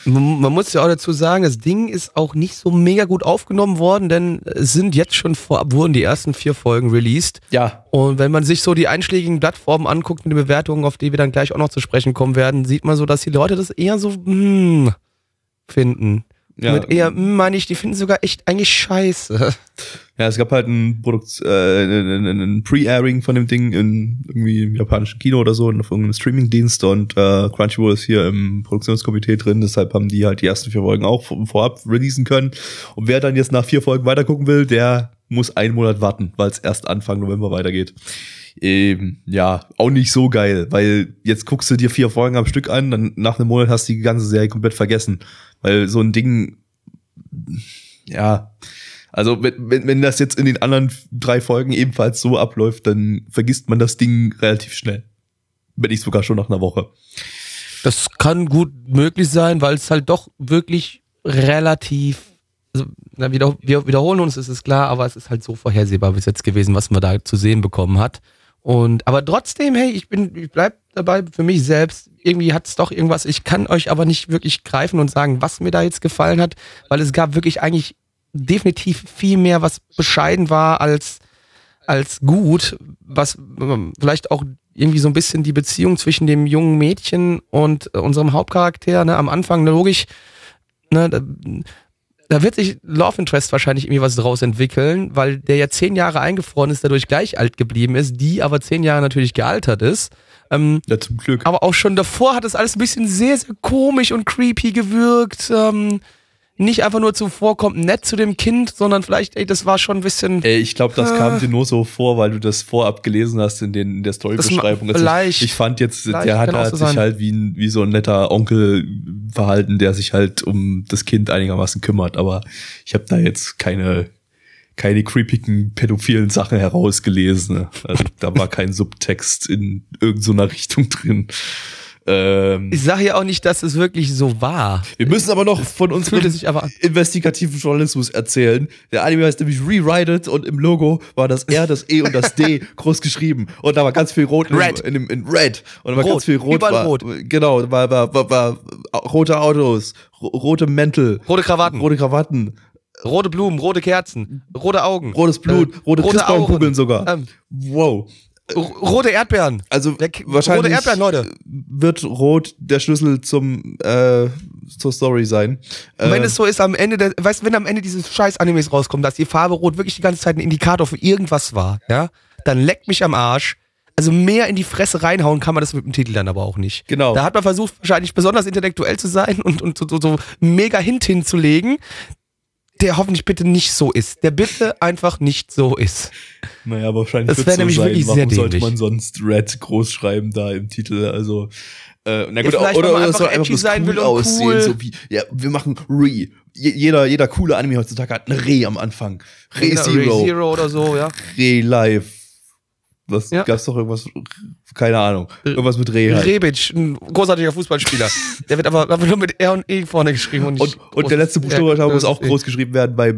Speaker 1: Man muss ja auch dazu sagen, das Ding ist auch nicht so mega gut aufgenommen worden, denn es sind jetzt schon vorab wurden die ersten vier Folgen released.
Speaker 2: Ja.
Speaker 1: Und wenn man sich so die einschlägigen Plattformen anguckt mit den Bewertungen, auf die wir dann gleich auch noch zu sprechen kommen werden, sieht man so, dass die Leute das eher so hm, finden.
Speaker 2: Ja.
Speaker 1: Mit eher, hm, meine ich, die finden sogar echt eigentlich scheiße.
Speaker 2: Ja, es gab halt ein Produkt, äh, ein, ein, ein Pre-Airing von dem Ding in irgendwie im japanischen Kino oder so, auf irgendeinem Streaming-Dienst und äh, Crunchyroll ist hier im Produktionskomitee drin, deshalb haben die halt die ersten vier Folgen auch vorab releasen können. Und wer dann jetzt nach vier Folgen weitergucken will, der muss einen Monat warten, weil es erst Anfang November weitergeht. Ähm, ja, auch nicht so geil, weil jetzt guckst du dir vier Folgen am Stück an, dann nach einem Monat hast du die ganze Serie komplett vergessen. Weil so ein Ding, ja, also wenn, wenn, wenn das jetzt in den anderen drei Folgen ebenfalls so abläuft, dann vergisst man das Ding relativ schnell. Wenn nicht sogar schon nach einer Woche.
Speaker 1: Das kann gut möglich sein, weil es halt doch wirklich relativ, also, na, wieder, wir wiederholen uns, es ist klar, aber es ist halt so vorhersehbar bis jetzt gewesen, was man da zu sehen bekommen hat. Und aber trotzdem, hey, ich bin, ich bleib dabei für mich selbst. Irgendwie hat es doch irgendwas. Ich kann euch aber nicht wirklich greifen und sagen, was mir da jetzt gefallen hat, weil es gab wirklich eigentlich definitiv viel mehr, was bescheiden war als als gut, was ähm, vielleicht auch irgendwie so ein bisschen die Beziehung zwischen dem jungen Mädchen und äh, unserem Hauptcharakter, ne, am Anfang, ne, logisch, ne, da, wird sich Love Interest wahrscheinlich irgendwie was draus entwickeln, weil der ja zehn Jahre eingefroren ist, dadurch gleich alt geblieben ist, die aber zehn Jahre natürlich gealtert ist. Ähm,
Speaker 2: Ja, zum Glück.
Speaker 1: aber auch schon davor hat es alles ein bisschen sehr, sehr komisch und creepy gewirkt. Ähm, nicht einfach nur zuvorkommt, nett zu dem Kind, sondern vielleicht, ey, das war schon ein bisschen.
Speaker 2: Ey, ich glaube, das
Speaker 1: Äh.
Speaker 2: kam dir nur so vor, weil du das vorab gelesen hast in, den, in der Storybeschreibung. Also
Speaker 1: vielleicht.
Speaker 2: ich, ich fand jetzt, der hat, hat
Speaker 1: so
Speaker 2: sich
Speaker 1: sein.
Speaker 2: halt wie, ein, wie so ein netter Onkel verhalten, der sich halt um das Kind einigermaßen kümmert. Aber ich habe da jetzt keine, keine creepigen, pädophilen Sachen herausgelesen. Also da war kein Subtext in irgendeiner Richtung drin. Ähm,
Speaker 1: Ich sage ja auch nicht, dass es wirklich so war.
Speaker 2: wir müssen aber noch von unserem investigativen Journalismus erzählen. Der Anime heißt nämlich Rewrite It und im Logo war das R, das E und das D groß geschrieben. Und da war ganz viel Rot in,
Speaker 1: Red.
Speaker 2: in, in, in Red. Und da war
Speaker 1: Rot.
Speaker 2: ganz viel Rot.
Speaker 1: Überall
Speaker 2: war,
Speaker 1: rot.
Speaker 2: Genau, war, war, war, war rote Autos, ro rote Mäntel,
Speaker 1: Rote Krawatten,
Speaker 2: rote Krawatten,
Speaker 1: rote Blumen, rote Kerzen, rote Augen.
Speaker 2: rotes Blut,
Speaker 1: Äh,
Speaker 2: rote,
Speaker 1: rote
Speaker 2: Christbaumkugeln sogar.
Speaker 1: Ähm,
Speaker 2: wow.
Speaker 1: Rote Erdbeeren.
Speaker 2: Also wahrscheinlich
Speaker 1: rote Erdbeeren, Leute.
Speaker 2: wird rot der Schlüssel zum äh, zur Story sein.
Speaker 1: Und wenn
Speaker 2: Äh,
Speaker 1: es so ist, am Ende, der, weißt du, wenn am Ende dieses scheiß Animes rauskommt, dass die Farbe Rot wirklich die ganze Zeit ein Indikator für irgendwas war, ja, dann leckt mich am Arsch. Also mehr in die Fresse reinhauen kann man das mit dem Titel dann aber auch nicht.
Speaker 2: Genau.
Speaker 1: Da hat man versucht, wahrscheinlich besonders intellektuell zu sein und, und so, so, so mega Hint hinzulegen, der hoffentlich bitte nicht so ist. Der bitte einfach nicht so ist.
Speaker 2: Naja, aber wahrscheinlich
Speaker 1: Das
Speaker 2: wird's
Speaker 1: wär
Speaker 2: so
Speaker 1: nämlich
Speaker 2: sein.
Speaker 1: wirklich
Speaker 2: Warum
Speaker 1: sehr
Speaker 2: sollte
Speaker 1: dämlich.
Speaker 2: man sonst Red groß schreiben da im Titel? Also, äh, na gut,
Speaker 1: Ja, vielleicht,
Speaker 2: oder, oder es soll
Speaker 1: einfach
Speaker 2: einfach bloß
Speaker 1: sein
Speaker 2: cool aussehen,
Speaker 1: cool.
Speaker 2: so wie, ja, wir machen Re. Je- Jeder, jeder coole Anime heutzutage hat ein Re am Anfang. Re
Speaker 1: Genau,
Speaker 2: Zero,
Speaker 1: Re Zero oder so, ja.
Speaker 2: Re Live. Was
Speaker 1: Ja.
Speaker 2: gab's doch irgendwas, keine Ahnung, irgendwas mit Re halt.
Speaker 1: Rebic, ein großartiger Fußballspieler. Der wird aber, aber nur mit R und E vorne geschrieben und nicht
Speaker 2: Und, und der letzte Buchstabe
Speaker 1: Ja,
Speaker 2: muss auch
Speaker 1: das-
Speaker 2: groß geschrieben werden bei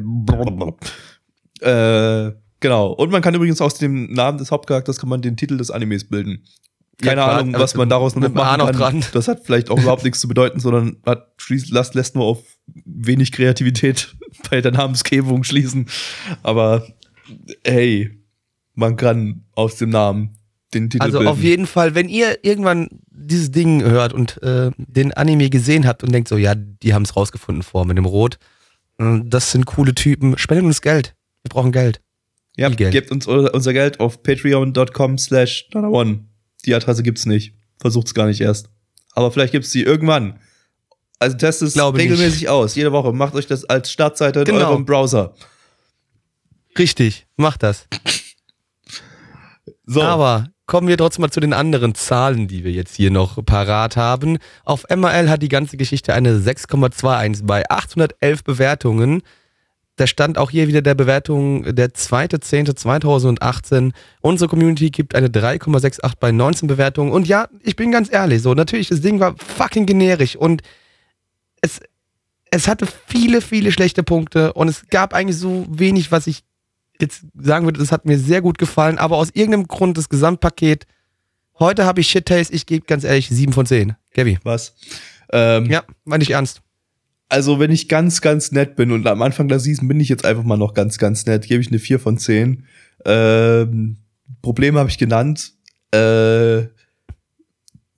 Speaker 2: äh, genau. Und man kann übrigens aus dem Namen des Hauptcharakters kann man den Titel des Animes bilden. Keine
Speaker 1: Ja,
Speaker 2: Ahnung, was man daraus noch machen kann.
Speaker 1: dran.
Speaker 2: Das hat vielleicht auch überhaupt nichts zu bedeuten, sondern hat schließt, lässt, lässt nur auf wenig Kreativität bei der Namensgebung schließen. Aber hey, man kann aus dem Namen den Titel
Speaker 1: Also
Speaker 2: bilden.
Speaker 1: auf jeden Fall, wenn ihr irgendwann dieses Ding hört und äh, den Anime gesehen habt und denkt so, ja, die haben es rausgefunden vor mit dem Rot, äh, das sind coole Typen, spendet uns Geld. Wir brauchen Geld.
Speaker 2: Ja,
Speaker 1: Geld.
Speaker 2: gebt uns unser Geld auf patreon.com slash one. Die Adresse gibt's nicht. Versucht's gar nicht erst. Aber vielleicht gibt's die irgendwann. Also testet es regelmäßig aus, jede Woche. Macht euch das als Startseite in
Speaker 1: Genau.
Speaker 2: eurem Browser.
Speaker 1: Richtig, macht das.
Speaker 2: So,
Speaker 1: Aber kommen wir trotzdem mal zu den anderen Zahlen, die wir jetzt hier noch parat haben. Auf MRL hat die ganze Geschichte eine 6,21 bei 811 Bewertungen. Da stand auch hier wieder der Bewertung der 2.10.2018. Unsere Community gibt eine 3,68 bei 19 Bewertungen. Und ja, ich bin ganz ehrlich, so natürlich, das Ding war fucking generisch und es, es hatte viele, viele schlechte Punkte und es gab eigentlich so wenig, was ich jetzt sagen würde, das hat mir sehr gut gefallen, aber aus irgendeinem Grund das Gesamtpaket. Heute habe ich Shit Taste, ich gebe ganz ehrlich 7 von 10. Gabby.
Speaker 2: was? Ähm,
Speaker 1: Ja, meine ich ernst.
Speaker 2: Also, wenn ich ganz, ganz nett bin und am Anfang der Season bin ich jetzt einfach mal noch ganz, ganz nett, gebe ich eine 4 von 10. Ähm, Probleme habe ich genannt. Äh,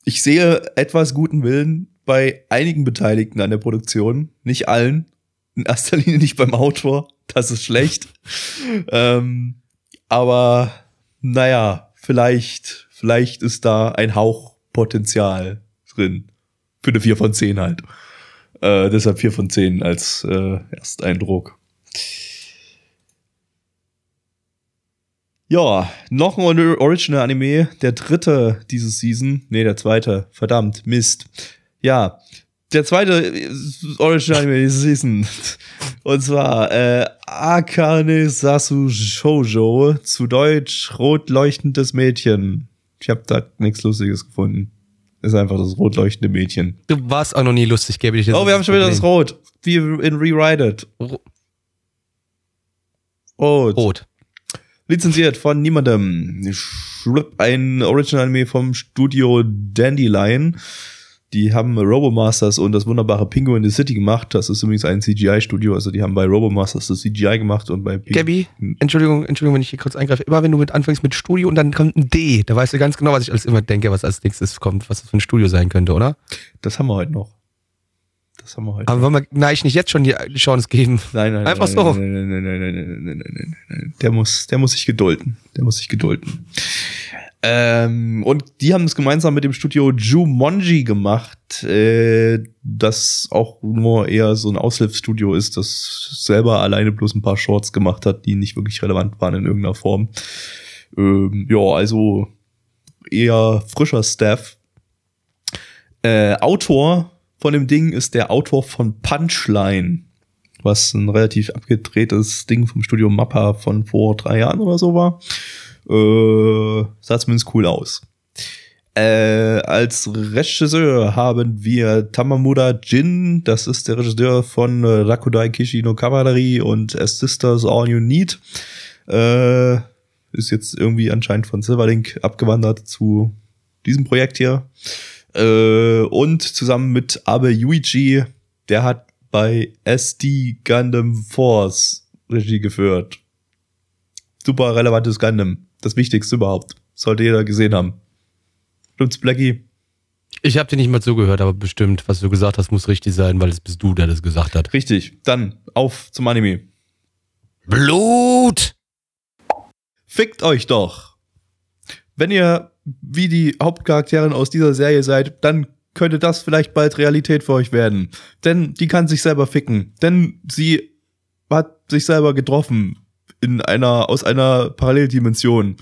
Speaker 2: ich sehe etwas guten Willen bei einigen Beteiligten an der Produktion, nicht allen. In erster Linie nicht beim Autor. Das ist schlecht. ähm, aber naja, vielleicht, vielleicht ist da ein Hauch Potenzial drin. Für eine 4 von 10 halt. Äh, deshalb 4 von 10 als äh, Ersteindruck. Ja, noch ein Original-Anime, der dritte diese Season. Nee, der zweite. Verdammt, Mist. Ja, der zweite Original-Anime diese Season. Und zwar äh, Akane Sasu Shoujo, zu Deutsch rot leuchtendes Mädchen. Ich habe da nichts Lustiges gefunden. Ist einfach das rot leuchtende Mädchen.
Speaker 1: Du warst auch noch nie lustig, gebe ich dir.
Speaker 2: Oh, wir haben schon wieder das Rot. Wie in Rewrite It.
Speaker 1: Ro-
Speaker 2: Rot.
Speaker 1: Rot.
Speaker 2: Lizenziert von niemandem. Ein Original-Anime vom Studio Dandelion. Die haben Robomasters und das wunderbare Pinguin in the City gemacht. Das ist übrigens ein CGI-Studio. Also die haben bei Robomasters das CGI gemacht und bei Ping
Speaker 1: Gabby, Entschuldigung, Entschuldigung, wenn ich hier kurz eingreife. Immer wenn du mit anfängst mit Studio und dann kommt ein D, da weißt du ganz genau, was ich alles immer denke, was als nächstes kommt, was das für ein Studio sein könnte, oder?
Speaker 2: Das haben wir heute noch. Das haben wir heute.
Speaker 1: Aber wollen wir Neich nicht jetzt schon die die Chance geben?
Speaker 2: Nein, nein,
Speaker 1: Einfach
Speaker 2: nein,
Speaker 1: so.
Speaker 2: Nein, nein, nein, nein, nein, nein, nein, nein, nein, nein. Der muss, der muss sich gedulden. Der muss sich gedulden. Ähm, und die haben es gemeinsam mit dem Studio Jumonji gemacht, äh, das auch nur eher so ein Aushilfsstudio ist, das selber alleine bloß ein paar Shorts gemacht hat, die nicht wirklich relevant waren in irgendeiner Form. Ähm, ja, also eher frischer Staff. Äh, Autor von dem Ding ist der Autor von Punchline, was ein relativ abgedrehtes Ding vom Studio Mappa von vor drei Jahren oder so war. Äh, sah zumindest cool aus. Äh, als Regisseur haben wir Tamamura Jin, das ist der Regisseur von äh, Rakudai Kishi no Kavallerie und As Sisters All You Need. Äh, ist jetzt irgendwie anscheinend von Silverlink abgewandert zu diesem Projekt hier. Äh, und zusammen mit Abe Yuichi, der hat bei SD Gundam Force Regie geführt. Super relevantes Gundam. Das Wichtigste überhaupt. Sollte jeder gesehen haben. Stimmt's, Blackie?
Speaker 1: Ich habe dir nicht mal zugehört, aber bestimmt, was du gesagt hast, muss richtig sein, weil es bist du, der das gesagt hat.
Speaker 2: Richtig. Dann auf zum Anime.
Speaker 1: Blut!
Speaker 2: Fickt euch doch. Wenn ihr wie die Hauptcharakterin aus dieser Serie seid, dann könnte das vielleicht bald Realität für euch werden. Denn die kann sich selber ficken. Denn sie hat sich selber getroffen in einer, aus einer Paralleldimension.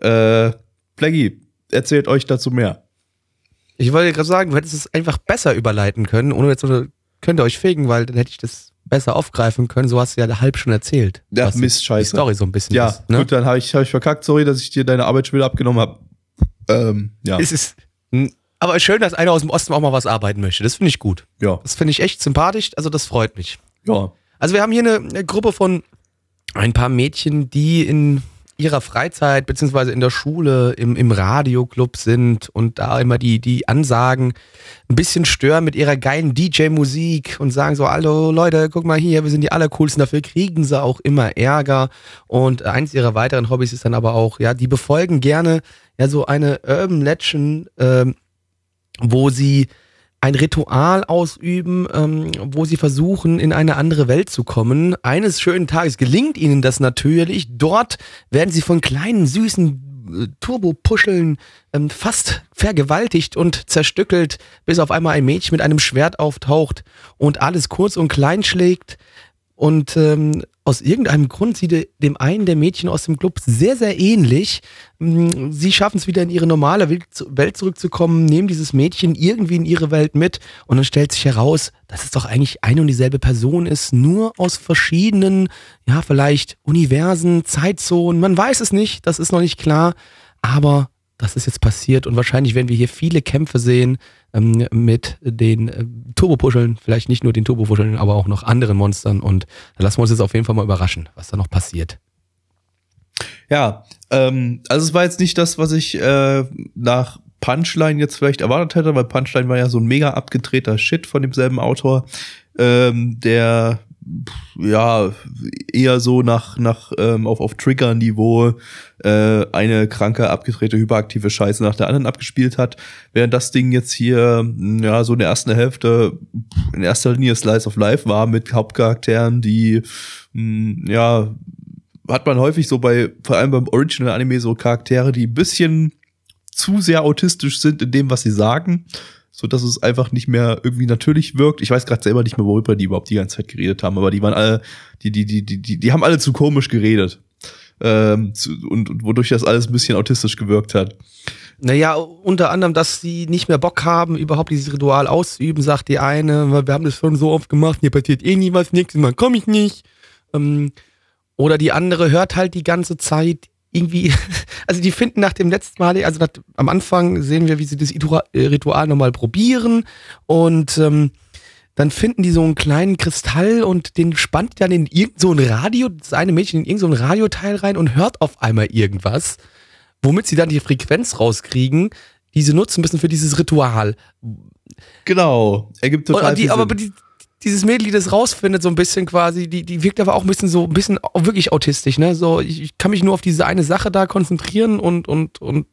Speaker 2: Äh, Plaggy, erzählt euch dazu mehr.
Speaker 1: Ich wollte gerade sagen, du hättest es einfach besser überleiten können, ohne jetzt so könnt ihr euch fegen, weil dann hätte ich das besser aufgreifen können. So hast du ja halb schon erzählt.
Speaker 2: Ja, Mist,
Speaker 1: Die
Speaker 2: scheiße.
Speaker 1: Story so ein bisschen
Speaker 2: Ja,
Speaker 1: ist. Ne?
Speaker 2: gut, dann habe ich, hab ich verkackt. Sorry, dass ich dir deine Arbeit schon wieder abgenommen habe. Ähm, ja,
Speaker 1: Es ist, aber schön, dass einer aus dem Osten auch mal was arbeiten möchte. Das finde ich gut.
Speaker 2: ja,
Speaker 1: Das finde ich echt sympathisch. Also das freut mich.
Speaker 2: ja.
Speaker 1: Also wir haben hier eine, eine Gruppe von ein paar Mädchen, die in ihrer Freizeit beziehungsweise in der Schule im, im Radioclub sind und da immer die, die Ansagen ein bisschen stören mit ihrer geilen DJ-Musik und sagen so, hallo Leute, guck mal hier, wir sind die Allercoolsten. Dafür kriegen sie auch immer Ärger. Und eins ihrer weiteren Hobbys ist dann aber auch, ja, die befolgen gerne ja so eine Urban Legend, ähm, wo sie ein Ritual ausüben, ähm, wo sie versuchen, in eine andere Welt zu kommen. Eines schönen Tages gelingt ihnen das natürlich. Dort werden sie von kleinen, süßen äh, Turbopuscheln ähm, fast vergewaltigt und zerstückelt, bis auf einmal ein Mädchen mit einem Schwert auftaucht und alles kurz und klein schlägt. Und ähm, aus irgendeinem Grund sieht er dem einen der Mädchen aus dem Club sehr, sehr ähnlich. Mm, Sie schaffen es wieder in ihre normale Welt zu- Welt zurückzukommen, nehmen dieses Mädchen irgendwie in ihre Welt mit und dann stellt sich heraus, dass es doch eigentlich eine und dieselbe Person ist, nur aus verschiedenen, ja, vielleicht Universen, Zeitzonen. Man weiß es nicht, das ist noch nicht klar, aber das ist jetzt passiert und wahrscheinlich werden wir hier viele Kämpfe sehen ähm, mit den äh, Turbopuscheln, vielleicht nicht nur den Turbopuscheln, aber auch noch anderen Monstern und da lassen wir uns jetzt auf jeden Fall mal überraschen, was da noch passiert.
Speaker 2: Ja, ähm, also es war jetzt nicht das, was ich äh, nach Punchline jetzt vielleicht erwartet hätte, weil Punchline war ja so ein mega abgedrehter Shit von demselben Autor. Ähm, der ja, eher so nach, nach ähm, auf, auf Trigger-Niveau äh, eine kranke, abgedrehte, hyperaktive Scheiße nach der anderen abgespielt hat. Während das Ding jetzt hier, ja, so in der ersten Hälfte in erster Linie Slice of Life war mit Hauptcharakteren, die, mh, ja, hat man häufig so bei, vor allem beim Original-Anime, so Charaktere, die ein bisschen zu sehr autistisch sind in dem, was sie sagen so dass es einfach nicht mehr irgendwie natürlich wirkt. Ich weiß gerade selber nicht mehr, worüber die überhaupt die ganze Zeit geredet haben, aber die waren alle, die, die, die, die, die, die haben alle zu komisch geredet. Ähm, zu, und, und wodurch das alles ein bisschen autistisch gewirkt hat.
Speaker 1: Naja, unter anderem, dass sie nicht mehr Bock haben, überhaupt dieses Ritual auszuüben, sagt die eine, wir haben das schon so oft gemacht, hier passiert eh nie was, nächstes Mal komme ich nicht. Ähm, oder die andere hört halt die ganze Zeit irgendwie, also die finden nach dem letzten Mal, also nach, am Anfang sehen wir, wie sie das äh, Ritual nochmal probieren und ähm, dann finden die so einen kleinen Kristall und den spannt dann in irgend so ein Radio, das eine Mädchen in irgendein so Radioteil rein und hört auf einmal irgendwas, womit sie dann die Frequenz rauskriegen, die sie nutzen müssen für dieses Ritual.
Speaker 2: Genau, ergibt total
Speaker 1: und die, aber die, dieses Mädel, die das rausfindet, so ein bisschen quasi, die, die wirkt aber auch ein bisschen so, ein bisschen wirklich autistisch, ne? So, ich, ich kann mich nur auf diese eine Sache da konzentrieren und, und, und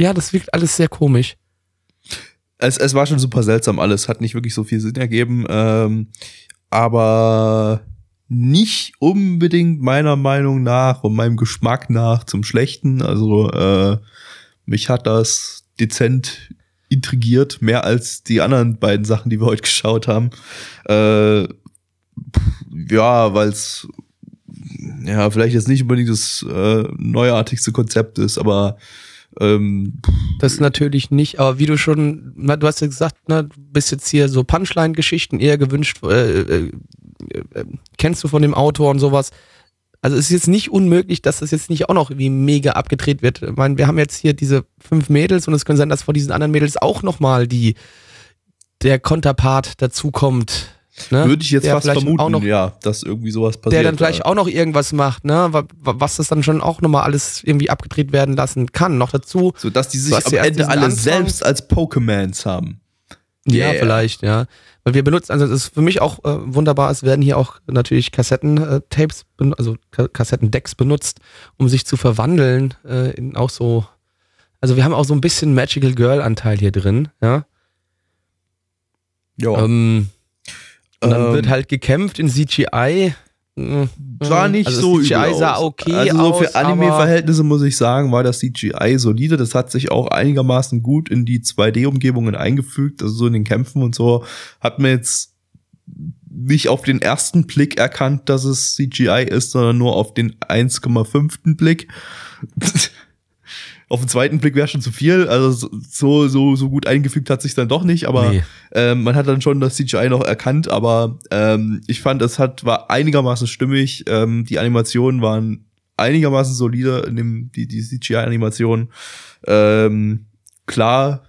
Speaker 1: ja, das wirkt alles sehr komisch.
Speaker 2: Es, es war schon super seltsam alles, hat nicht wirklich so viel Sinn ergeben, ähm, aber nicht unbedingt meiner Meinung nach und meinem Geschmack nach zum Schlechten. Also äh, mich hat das dezent intrigiert, mehr als die anderen beiden Sachen, die wir heute geschaut haben. Äh, ja, weil es ja vielleicht jetzt nicht unbedingt das äh, neuartigste Konzept ist, aber ähm,
Speaker 1: das natürlich nicht, aber wie du schon, du hast ja gesagt, ne, du bist jetzt hier so Punchline-Geschichten eher gewünscht, äh, äh, äh, kennst du von dem Autor und sowas. Also es ist jetzt nicht unmöglich, dass das jetzt nicht auch noch wie mega abgedreht wird. Ich meine, wir haben jetzt hier diese fünf Mädels und es kann sein, dass vor diesen anderen Mädels auch nochmal die der Konterpart dazukommt.
Speaker 2: Ne? Würde ich jetzt fast vermuten, noch, ja, dass irgendwie sowas passiert.
Speaker 1: Der dann vielleicht auch noch irgendwas macht, ne? Was das dann schon auch nochmal alles irgendwie abgedreht werden lassen kann. Noch dazu.
Speaker 2: So dass die sich am Ende alle Anfang, selbst als Pokémons haben.
Speaker 1: Yeah. Ja, vielleicht, ja. Weil wir benutzen, also es ist für mich auch äh, wunderbar, es werden hier auch natürlich Kassettentapes, äh, also Kassettendecks benutzt, um sich zu verwandeln äh, in auch so, also wir haben auch so ein bisschen Magical Girl Anteil hier drin, ja. Ja. Ähm, und dann ähm, wird halt gekämpft in CGI.
Speaker 2: Sah nicht also so CGI
Speaker 1: sah okay
Speaker 2: Also so für Anime-Verhältnisse muss ich sagen, war das CGI solide. Das hat sich auch einigermaßen gut in die 2D-Umgebungen eingefügt. Also so in den Kämpfen und so hat man jetzt nicht auf den ersten Blick erkannt, dass es CGI ist, sondern nur auf den 1,5. Blick. auf den zweiten Blick wäre schon zu viel. Also so, so, so gut eingefügt hat sich dann doch nicht, aber nee. ähm, man hat dann schon das CGI noch erkannt, aber ähm, ich fand, es hat, war einigermaßen stimmig. Ähm, die Animationen waren einigermaßen solide in dem, die, die CGI-Animationen. Ähm, klar,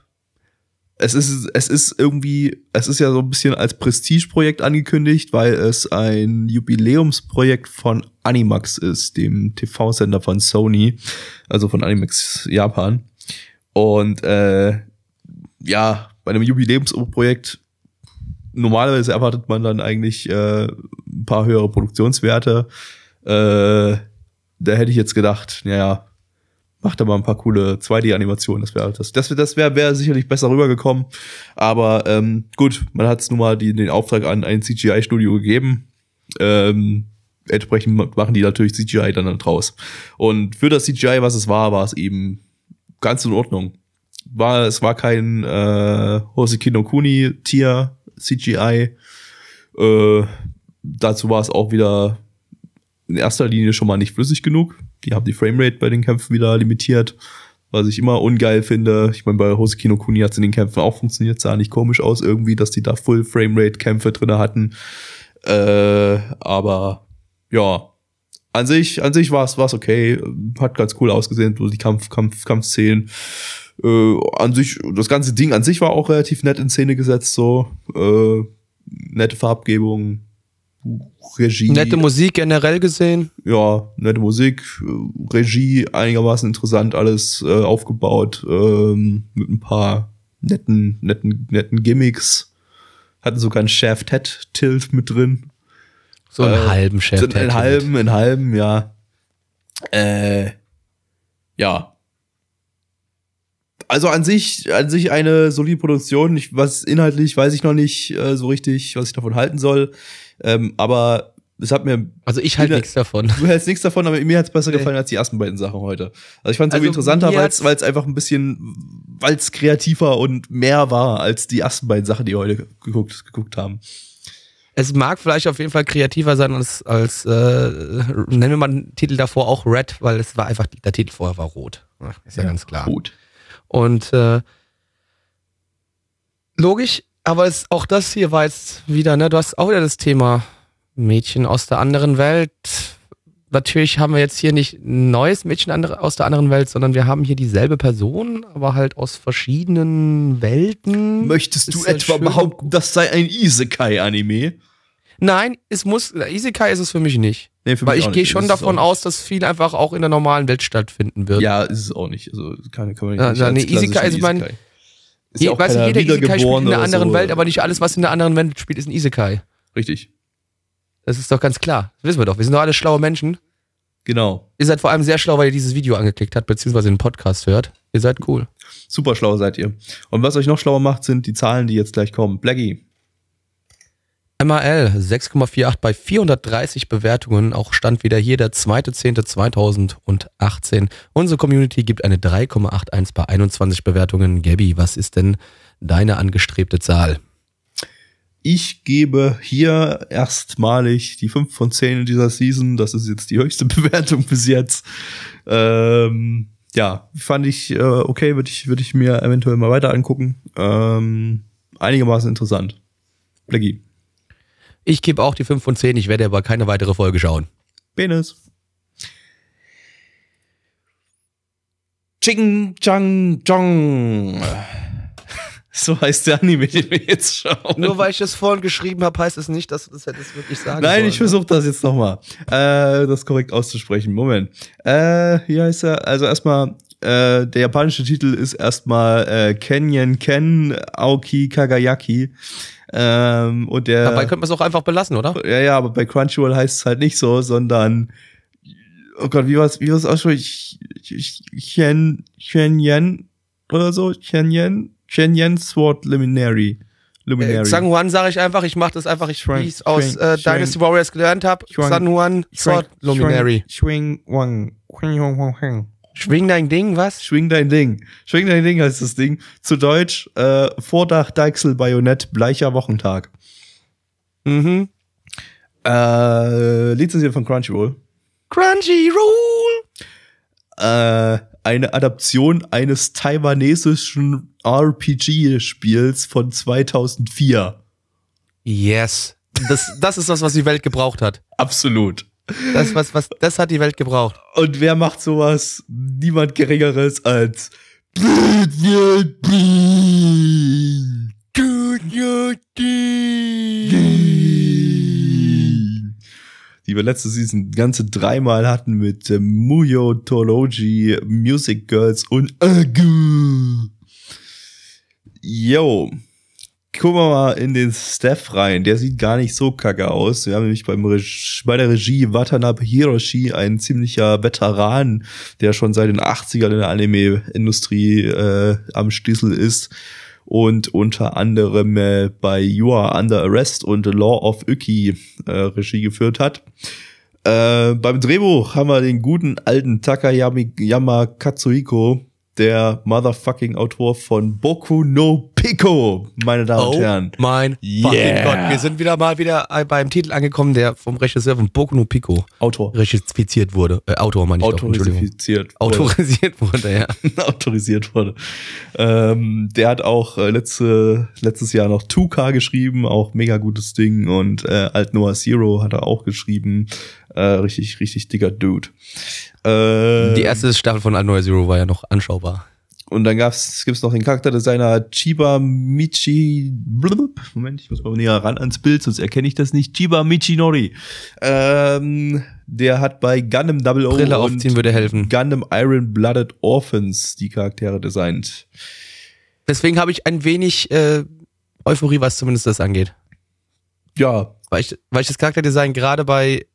Speaker 2: es ist, es ist irgendwie, es ist ja so ein bisschen als Prestigeprojekt angekündigt, weil es ein Jubiläumsprojekt von Animax ist, dem TV-Sender von Sony, also von Animax Japan. Und äh, ja, bei einem Jubiläumsprojekt normalerweise erwartet man dann eigentlich äh, ein paar höhere Produktionswerte. Äh, da hätte ich jetzt gedacht, naja, macht da mal ein paar coole 2D-Animationen. Das wäre das, das, das wäre wär sicherlich besser rübergekommen. Aber ähm, gut, man hat es nun mal die, den Auftrag an ein CGI-Studio gegeben. Ähm, entsprechend machen die natürlich CGI dann, dann draus. Und für das CGI, was es war, war es eben ganz in Ordnung. War, es war kein äh, Hoseki no Kuni Tier CGI. Äh, dazu war es auch wieder in erster Linie schon mal nicht flüssig genug. Die haben die Framerate bei den Kämpfen wieder limitiert, was ich immer ungeil finde. Ich meine, bei Hosekino Kuni hat es in den Kämpfen auch funktioniert, sah nicht komisch aus irgendwie, dass die da Full Framerate Kämpfe drinne hatten. Äh, aber ja, an sich, an sich war es war's okay, hat ganz cool ausgesehen, so die Kampf, Kampf, Kampfszenen. Äh, an sich, das ganze Ding an sich war auch relativ nett in Szene gesetzt, so äh, nette Farbgebung, Regie.
Speaker 1: Nette Musik generell gesehen.
Speaker 2: Ja, nette Musik, Regie einigermaßen interessant, alles äh, aufgebaut ähm, mit ein paar netten, netten, netten Gimmicks. Hatten sogar ein Shaft Head Tilt mit drin.
Speaker 1: So einen
Speaker 2: Äh,
Speaker 1: halben Chef.
Speaker 2: So einen halben, einen halben, ja. Äh, ja. Also an sich, an sich eine solide Produktion. Ich, was inhaltlich weiß ich noch nicht äh, so richtig, was ich davon halten soll. Ähm, aber es hat mir,
Speaker 1: Also ich halte nichts davon.
Speaker 2: du hältst nichts davon, aber mir hat es besser
Speaker 1: Nee.
Speaker 2: gefallen als die ersten beiden Sachen heute. Also ich fand es
Speaker 1: Also
Speaker 2: irgendwie interessanter, weil es einfach ein bisschen, weil es kreativer und mehr war als die ersten beiden Sachen, die wir heute geguckt, geguckt haben.
Speaker 1: Es mag vielleicht auf jeden Fall kreativer sein als, als äh, nennen wir mal den Titel davor auch Red, weil es war einfach, der Titel vorher war rot. Ja, Ist ja, ganz klar.
Speaker 2: Gut.
Speaker 1: Und äh, logisch, aber es, auch das hier war jetzt wieder, ne, du hast auch wieder das Thema Mädchen aus der anderen Welt. Natürlich haben wir jetzt hier nicht ein neues Mädchen aus der anderen Welt, sondern wir haben hier dieselbe Person, aber halt aus verschiedenen Welten.
Speaker 2: Möchtest
Speaker 1: Ist
Speaker 2: du
Speaker 1: ja
Speaker 2: etwa behaupten, das sei ein Isekai-Anime?
Speaker 1: Nein, es muss, Isekai ist es für mich nicht.
Speaker 2: Nee, für
Speaker 1: Weil
Speaker 2: mich
Speaker 1: ich gehe schon davon aus, dass viel einfach auch in der normalen Welt stattfinden wird.
Speaker 2: Ja, ist es auch nicht. Also kann, kann man nicht
Speaker 1: ja,
Speaker 2: als
Speaker 1: nee, Isekai
Speaker 2: klassischen
Speaker 1: ist mein-
Speaker 2: Isekai. Ist
Speaker 1: Je,
Speaker 2: auch
Speaker 1: weißt du, jeder Isekai spielt in einer
Speaker 2: oder
Speaker 1: anderen
Speaker 2: so.
Speaker 1: Welt, aber nicht alles, was in der anderen Welt spielt, ist ein Isekai.
Speaker 2: Richtig,
Speaker 1: Das ist doch ganz klar. Das wissen wir doch. Wir sind doch alle schlaue Menschen.
Speaker 2: genau.
Speaker 1: Ihr seid vor allem sehr schlau, weil ihr dieses Video angeklickt habt, beziehungsweise den Podcast hört. Ihr seid cool.
Speaker 2: Super schlau seid ihr. Und was euch noch schlauer macht, sind die Zahlen, die jetzt gleich kommen. Blackie.
Speaker 1: MAL 6,48 bei 430 Bewertungen. Auch stand wieder hier der 2.10.2018. Unsere Community gibt eine 3,81 bei 21 Bewertungen. Gabby, was ist denn deine angestrebte Zahl?
Speaker 2: Ich gebe hier erstmalig die 5 von 10 in dieser Season. Das ist jetzt die höchste Bewertung bis jetzt. Ähm, ja, fand ich äh, okay, würde ich, würd ich mir eventuell mal weiter angucken. Ähm, einigermaßen interessant. Blackie.
Speaker 1: Ich gebe auch die 5 von 10. Ich werde aber keine weitere Folge schauen.
Speaker 2: Penis. Ching Chang Chong. So heißt der Anime, den wir jetzt schauen.
Speaker 1: Nur weil ich das vorhin geschrieben habe, heißt es nicht, dass du das hättest wirklich sagen
Speaker 2: Nein,
Speaker 1: sollen.
Speaker 2: ich versuche das jetzt nochmal, äh, das korrekt auszusprechen. Moment. Äh, wie heißt er? Also erstmal, äh, der japanische Titel ist erstmal äh, Kenyen Ken Aoki Kagayaki. Ähm, und der.
Speaker 1: Dabei könnte man es auch einfach belassen, oder?
Speaker 2: Ja, ja, aber bei Crunchyroll heißt es halt nicht so, sondern oh Gott, wie war's, wie war's aussprechen? Chen, Chen Yen oder so? Chen Yen? Chen Yen Sword Luminary. Luminary.
Speaker 1: Äh, San Juan sage ich einfach, ich mache das einfach, ich wie ich es aus äh. Dynasty Warriors gelernt habe.
Speaker 2: Schwenk,
Speaker 1: San Juan Sword Luminary.
Speaker 2: Swing Wang.
Speaker 1: Schwing dein Ding, was?
Speaker 2: Schwing dein Ding. Schwing dein Ding heißt das Ding. Zu Deutsch, äh, Vordach, Deichsel, Bajonett, bleicher Wochentag.
Speaker 1: Mhm.
Speaker 2: Äh, lizenziert von Crunchyroll.
Speaker 1: Crunchyroll.
Speaker 2: Äh, eine Adaption eines taiwanesischen RPG-Spiels von 2004.
Speaker 1: Yes. Das, das ist das, was die Welt gebraucht hat.
Speaker 2: Absolut.
Speaker 1: Das, was, was, das hat die Welt gebraucht.
Speaker 2: Und wer macht sowas? Niemand Geringeres als die wir letzte Season ganze dreimal hatten mit äh, Muyo Tology, Music Girls und Agu. Yo. Gucken wir mal in den Staff rein. Der sieht gar nicht so kacke aus. Wir haben nämlich beim Reg bei der Regie Watanabe Hiroshi, ein ziemlicher Veteran, der schon seit den 80ern in der Anime-Industrie äh, am Schlüssel ist und unter anderem äh, bei You Are Under Arrest und The Law of Uki äh, Regie geführt hat. Äh, beim Drehbuch haben wir den guten alten Takayama Yama Katsuhiko, der motherfucking Autor von Boku no Pico, meine Damen und Herren.
Speaker 1: Oh mein
Speaker 2: Yeah.
Speaker 1: Gott. Wir sind wieder mal wieder äh, beim Titel angekommen, der vom Regisseur von Boku no Pico
Speaker 2: Autor.
Speaker 1: registriert wurde. Äh, Autor meine ich doch, Entschuldigung.
Speaker 2: Autorisiert.
Speaker 1: Autorisiert wurde, ja.
Speaker 2: autorisiert wurde. Ähm, der hat auch äh, letzte, letztes Jahr noch 2K geschrieben, auch mega gutes Ding. Und äh, Alt Noah Zero hat er auch geschrieben. Äh, richtig, richtig dicker Dude. Äh,
Speaker 1: Die erste Staffel von All Neue Zero war ja noch anschaubar.
Speaker 2: Und dann gab's, gibt's noch den Charakterdesigner Chiba Michi. Blub. Moment, ich muss mal näher ran ans Bild, sonst erkenne ich das nicht. Chiba Michinori. Ähm, der hat bei Gundam Double O
Speaker 1: Brille
Speaker 2: und
Speaker 1: aufziehen würde helfen.
Speaker 2: Gundam Iron Blooded Orphans die Charaktere designt.
Speaker 1: Deswegen habe ich ein wenig äh, Euphorie, was zumindest das angeht.
Speaker 2: Ja.
Speaker 1: Weil ich, weil ich das Charakterdesign gerade bei,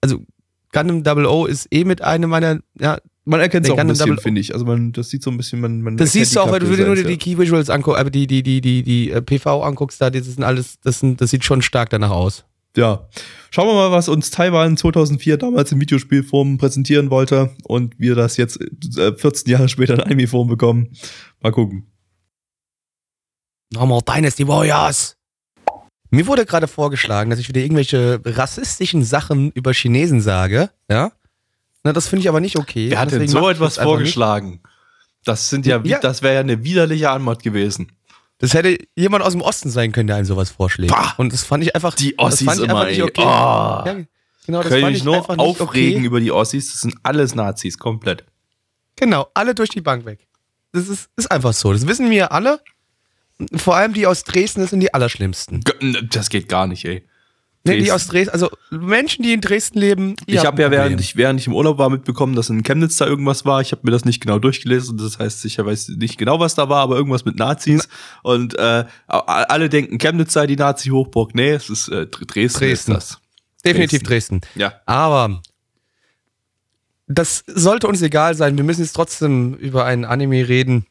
Speaker 1: also Gundam Double O ist eh mit einem meiner, ja,
Speaker 2: Man erkennt es auch ein bisschen, finde ich. Also man, das sieht so ein bisschen, man, man
Speaker 1: das siehst du auch, wenn du dir nur die, Key Visuals anguckst, aber die, die, die, die, die äh, PV anguckst, da, das sind alles, das sind, das sieht schon stark danach aus.
Speaker 2: ja. Schauen wir mal, was uns Taiwan 2004 damals in Videospielform präsentieren wollte und wir das jetzt äh, 14 Jahre später in Anime-Form bekommen. Mal gucken.
Speaker 1: Nochmal Dynasty Warriors. Mir wurde gerade vorgeschlagen, dass ich wieder irgendwelche rassistischen Sachen über Chinesen sage, ja. Na, das finde ich aber nicht okay.
Speaker 2: Wer hat denn so etwas
Speaker 1: das
Speaker 2: vorgeschlagen? Das sind ja,
Speaker 1: Ja.
Speaker 2: das wäre ja eine widerliche Anmod gewesen.
Speaker 1: Das hätte jemand aus dem Osten sein können, der einem sowas vorschlägt.
Speaker 2: Pah!
Speaker 1: Und das fand ich einfach.
Speaker 2: Die
Speaker 1: das
Speaker 2: Ossis
Speaker 1: fand ich
Speaker 2: immer,
Speaker 1: einfach nicht
Speaker 2: ey.
Speaker 1: okay.
Speaker 2: Oh.
Speaker 1: Ja, genau, das
Speaker 2: Können
Speaker 1: fand
Speaker 2: ich nur aufregen
Speaker 1: okay.
Speaker 2: über die Ossis. Das sind alles Nazis, komplett.
Speaker 1: Genau, alle durch die Bank weg. Das ist, ist einfach so. Das wissen wir alle. Vor allem die aus Dresden, das sind die allerschlimmsten.
Speaker 2: Das geht gar nicht, ey.
Speaker 1: Nee, die
Speaker 2: Dresden.
Speaker 1: aus Dresden, also Menschen, die in Dresden leben.
Speaker 2: Ich habe ja, während ich, während ich im Urlaub war, mitbekommen, dass in Chemnitz da irgendwas war. Ich habe mir das nicht genau durchgelesen. Das heißt, ich weiß nicht genau, was da war, aber irgendwas mit Nazis. Und äh, alle denken, Chemnitz sei die Nazi-Hochburg. Nee, es ist äh, Dr- Dresden,
Speaker 1: Dresden.
Speaker 2: ist das.
Speaker 1: Definitiv Dresden.
Speaker 2: Ja.
Speaker 1: Aber das sollte uns egal sein. Wir müssen jetzt trotzdem über einen Anime reden.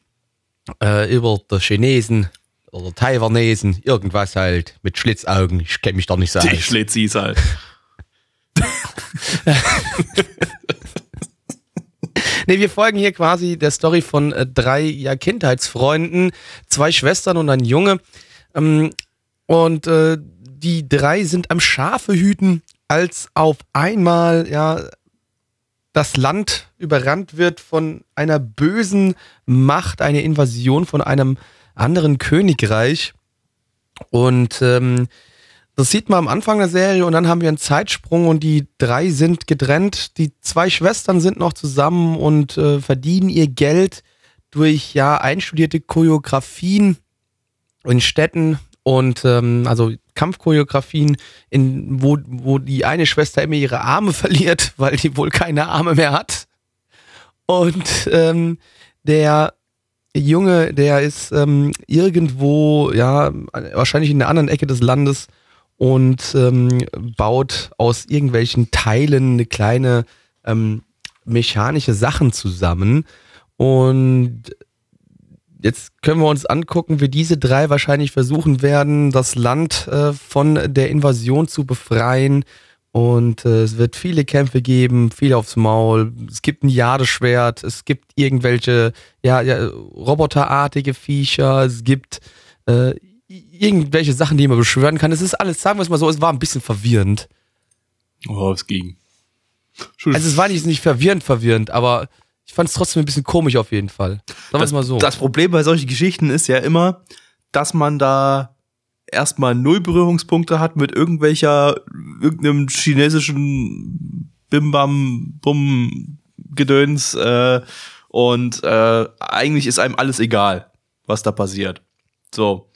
Speaker 1: Äh, über die Chinesen oder Taiwanesen. Irgendwas halt mit Schlitzaugen. Ich kenne mich doch nicht so
Speaker 2: Die
Speaker 1: aus.
Speaker 2: Schlitzis halt.
Speaker 1: Nee, wir folgen hier quasi der Story von äh, drei ja, Kindheitsfreunden, zwei Schwestern und ein Junge. Ähm, und äh, die drei sind am Schafe hüten, als auf einmal ja das Land überrannt wird von einer bösen Macht, eine Invasion von einem anderen Königreich. Und ähm, das sieht man am Anfang der Serie und dann haben wir einen Zeitsprung und die drei sind getrennt. Die zwei Schwestern sind noch zusammen und äh, verdienen ihr Geld durch ja einstudierte Choreografien in Städten und ähm, also Kampfchoreografien, in, wo, wo die eine Schwester immer ihre Arme verliert, weil die wohl keine Arme mehr hat. Und ähm, der Junge, der ist ähm, irgendwo, ja, wahrscheinlich in einer anderen Ecke des Landes und ähm, baut aus irgendwelchen Teilen eine kleine ähm, mechanische Sachen zusammen. Und jetzt können wir uns angucken, wie diese drei wahrscheinlich versuchen werden, das Land äh, von der Invasion zu befreien. Und äh, es wird viele Kämpfe geben, viel aufs Maul. Es gibt ein Jadeschwert, es gibt irgendwelche ja, ja, roboterartige Viecher, es gibt äh, irgendwelche Sachen, die man beschwören kann. Es ist alles, sagen wir es mal so, es war ein bisschen verwirrend.
Speaker 2: Oh, es ging.
Speaker 1: Also es war nicht, nicht verwirrend, verwirrend, aber ich fand es trotzdem ein bisschen komisch auf jeden Fall. Sagen wir es mal so.
Speaker 2: das Problem bei solchen Geschichten ist ja immer, dass man da erstmal null Berührungspunkte hat mit irgendwelcher, irgendeinem chinesischen Bimbam, Bum, Gedöns, äh, und äh, eigentlich ist einem alles egal, was da passiert. So.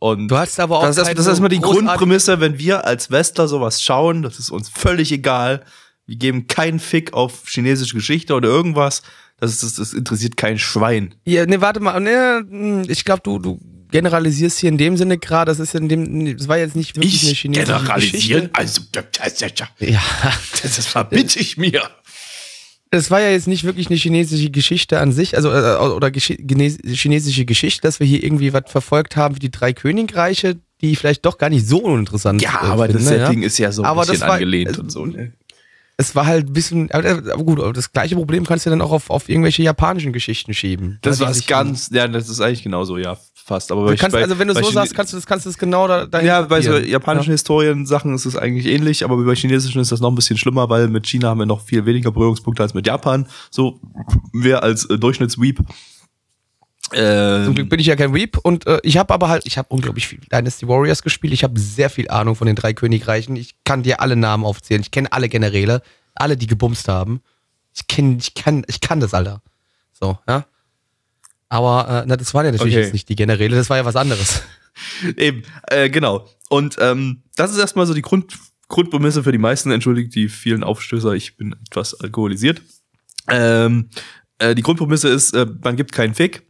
Speaker 2: Und
Speaker 1: du hast aber auch
Speaker 2: das, ist, das ist erstmal die Grundprämisse, wenn wir als Westler sowas schauen, das ist uns völlig egal. Wir geben keinen Fick auf chinesische Geschichte oder irgendwas. Das, ist, das, das interessiert kein Schwein.
Speaker 1: Ja, nee, warte mal. Nee, ich glaube, du, du generalisierst hier in dem Sinne gerade. Das ist in dem, das war jetzt nicht wirklich eine chinesische Geschichte.
Speaker 2: also das,
Speaker 1: Ja,
Speaker 2: das verbitte ich mir.
Speaker 1: es war ja jetzt nicht wirklich eine chinesische Geschichte an sich, also äh, oder Gesch chinesische Geschichte, dass wir hier irgendwie was verfolgt haben wie die drei Königreiche, die vielleicht doch gar nicht so uninteressant
Speaker 2: Ja,
Speaker 1: äh,
Speaker 2: aber das
Speaker 1: finde,
Speaker 2: Setting ist ja so ein
Speaker 1: Aber
Speaker 2: bisschen
Speaker 1: das war-
Speaker 2: angelehnt
Speaker 1: äh,
Speaker 2: und so. Ne?
Speaker 1: Es war halt ein bisschen, aber aber gut, aber das gleiche Problem kannst du dann auch auf, auf irgendwelche japanischen Geschichten schieben.
Speaker 2: Das
Speaker 1: Ja,
Speaker 2: war
Speaker 1: sich-
Speaker 2: ganz, ja, das ist eigentlich genauso, ja, fast. Aber
Speaker 1: Du
Speaker 2: bei-
Speaker 1: kannst,
Speaker 2: bei-
Speaker 1: also wenn du so sagst, kannst du das, kannst du das genau da dahin
Speaker 2: Ja, bei so japanischen Historien-Sachen ist es eigentlich ähnlich, aber bei chinesischen ist das noch ein bisschen schlimmer, weil mit China haben wir noch viel weniger Berührungspunkte als mit Japan. So, wir als äh, Durchschnittsweep. Äh,
Speaker 1: Zum Glück bin ich ja kein Weep und äh, ich habe aber halt, ich habe unglaublich viel Dynasty Warriors gespielt. Ich habe sehr viel Ahnung von den drei Königreichen. Ich kann dir alle Namen aufzählen. Ich kenne alle Generäle, alle, die gebumst haben. Ich kenne, ich kann, ich kann das, Alter. So, ja. Aber äh, na, das waren ja natürlich
Speaker 2: Okay.
Speaker 1: jetzt nicht die Generäle, das war ja was anderes.
Speaker 2: Eben, äh, genau. Und ähm, das ist erstmal so die Grund, Grundprämisse für die meisten, entschuldigt die vielen Aufstößer, ich bin etwas alkoholisiert. Ähm, äh, die Grundprämisse ist, äh, man gibt keinen Fick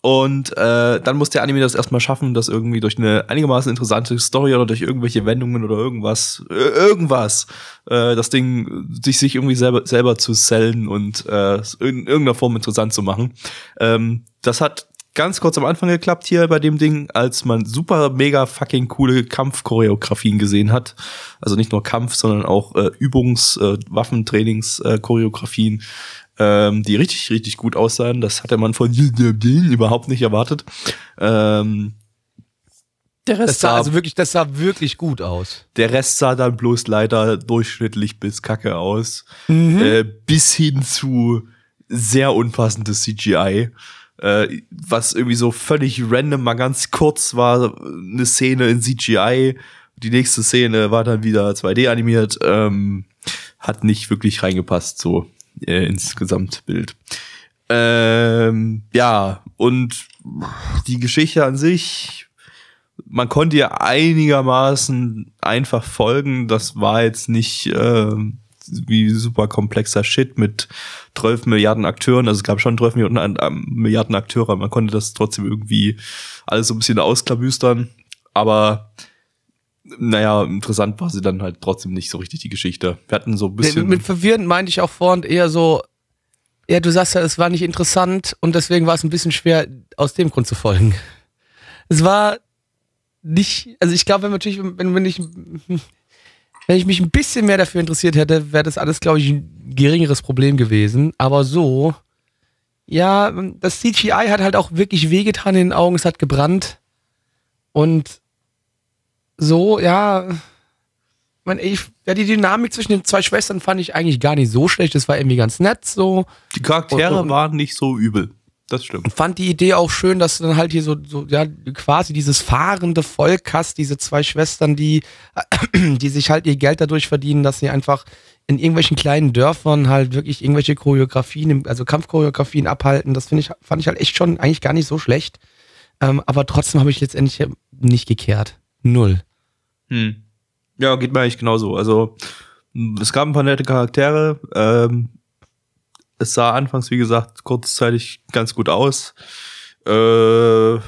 Speaker 2: Und äh, dann muss der Anime das erstmal schaffen, das irgendwie durch eine einigermaßen interessante Story oder durch irgendwelche Wendungen oder irgendwas, äh, irgendwas, äh, das Ding sich sich irgendwie selber selber zu sellen und äh, in irgendeiner Form interessant zu machen. Ähm, das hat ganz kurz am Anfang geklappt hier bei dem Ding, als man super mega fucking coole Kampfchoreografien gesehen hat. Also nicht nur Kampf, sondern auch äh, Übungs-, äh, Waffentrainings, äh, ähm, die richtig, richtig gut aussahen. Das hatte man von überhaupt nicht erwartet. Ähm,
Speaker 1: der Rest sah, sah also wirklich, das sah wirklich gut aus.
Speaker 2: Der Rest sah dann bloß leider durchschnittlich bis kacke aus. Mhm. Äh, bis hin zu sehr unpassendes CGI. Äh, was irgendwie so völlig random mal ganz kurz war, eine Szene in CGI. Die nächste Szene war dann wieder 2D animiert. Ähm, hat nicht wirklich reingepasst so äh, ins Gesamtbild. Ähm, ja, und die Geschichte an sich, man konnte ihr einigermaßen einfach folgen. Das war jetzt nicht äh, wie super komplexer Shit mit 12 Milliarden Akteuren. Also es gab schon 12 Milliarden, äh, Milliarden Akteure, man konnte das trotzdem irgendwie alles so ein bisschen ausklabüstern. Aber naja, interessant war sie dann halt trotzdem nicht so richtig die Geschichte. Wir hatten so ein bisschen.
Speaker 1: Mit, mit verwirrend meinte ich auch vorhin eher so, ja, du sagst ja, es war nicht interessant und deswegen war es ein bisschen schwer, aus dem Grund zu folgen. Es war nicht, also ich glaube, wenn natürlich, wenn, wenn ich, wenn ich mich ein bisschen mehr dafür interessiert hätte, wäre das alles, glaube ich, ein geringeres Problem gewesen. Aber so, ja, das CGI hat halt auch wirklich wehgetan in den Augen, es hat gebrannt. Und so, ja. Man, ich, ja, die Dynamik zwischen den zwei Schwestern fand ich eigentlich gar nicht so schlecht. Das war irgendwie ganz nett so.
Speaker 2: Die Charaktere und, und, waren nicht so übel. Das stimmt.
Speaker 1: Und fand die Idee auch schön, dass du dann halt hier so, so ja, quasi dieses fahrende Volk hast, diese zwei Schwestern, die, die sich halt ihr Geld dadurch verdienen, dass sie einfach in irgendwelchen kleinen Dörfern halt wirklich irgendwelche Choreografien, also Kampfchoreografien abhalten. Das finde ich, fand ich halt echt schon eigentlich gar nicht so schlecht. Ähm, aber trotzdem habe ich letztendlich nicht gekehrt. Null.
Speaker 2: Hm. Ja, geht mir eigentlich genauso. Also es gab ein paar nette Charaktere. Ähm, es sah anfangs, wie gesagt, kurzzeitig ganz gut aus. Äh,
Speaker 1: Aber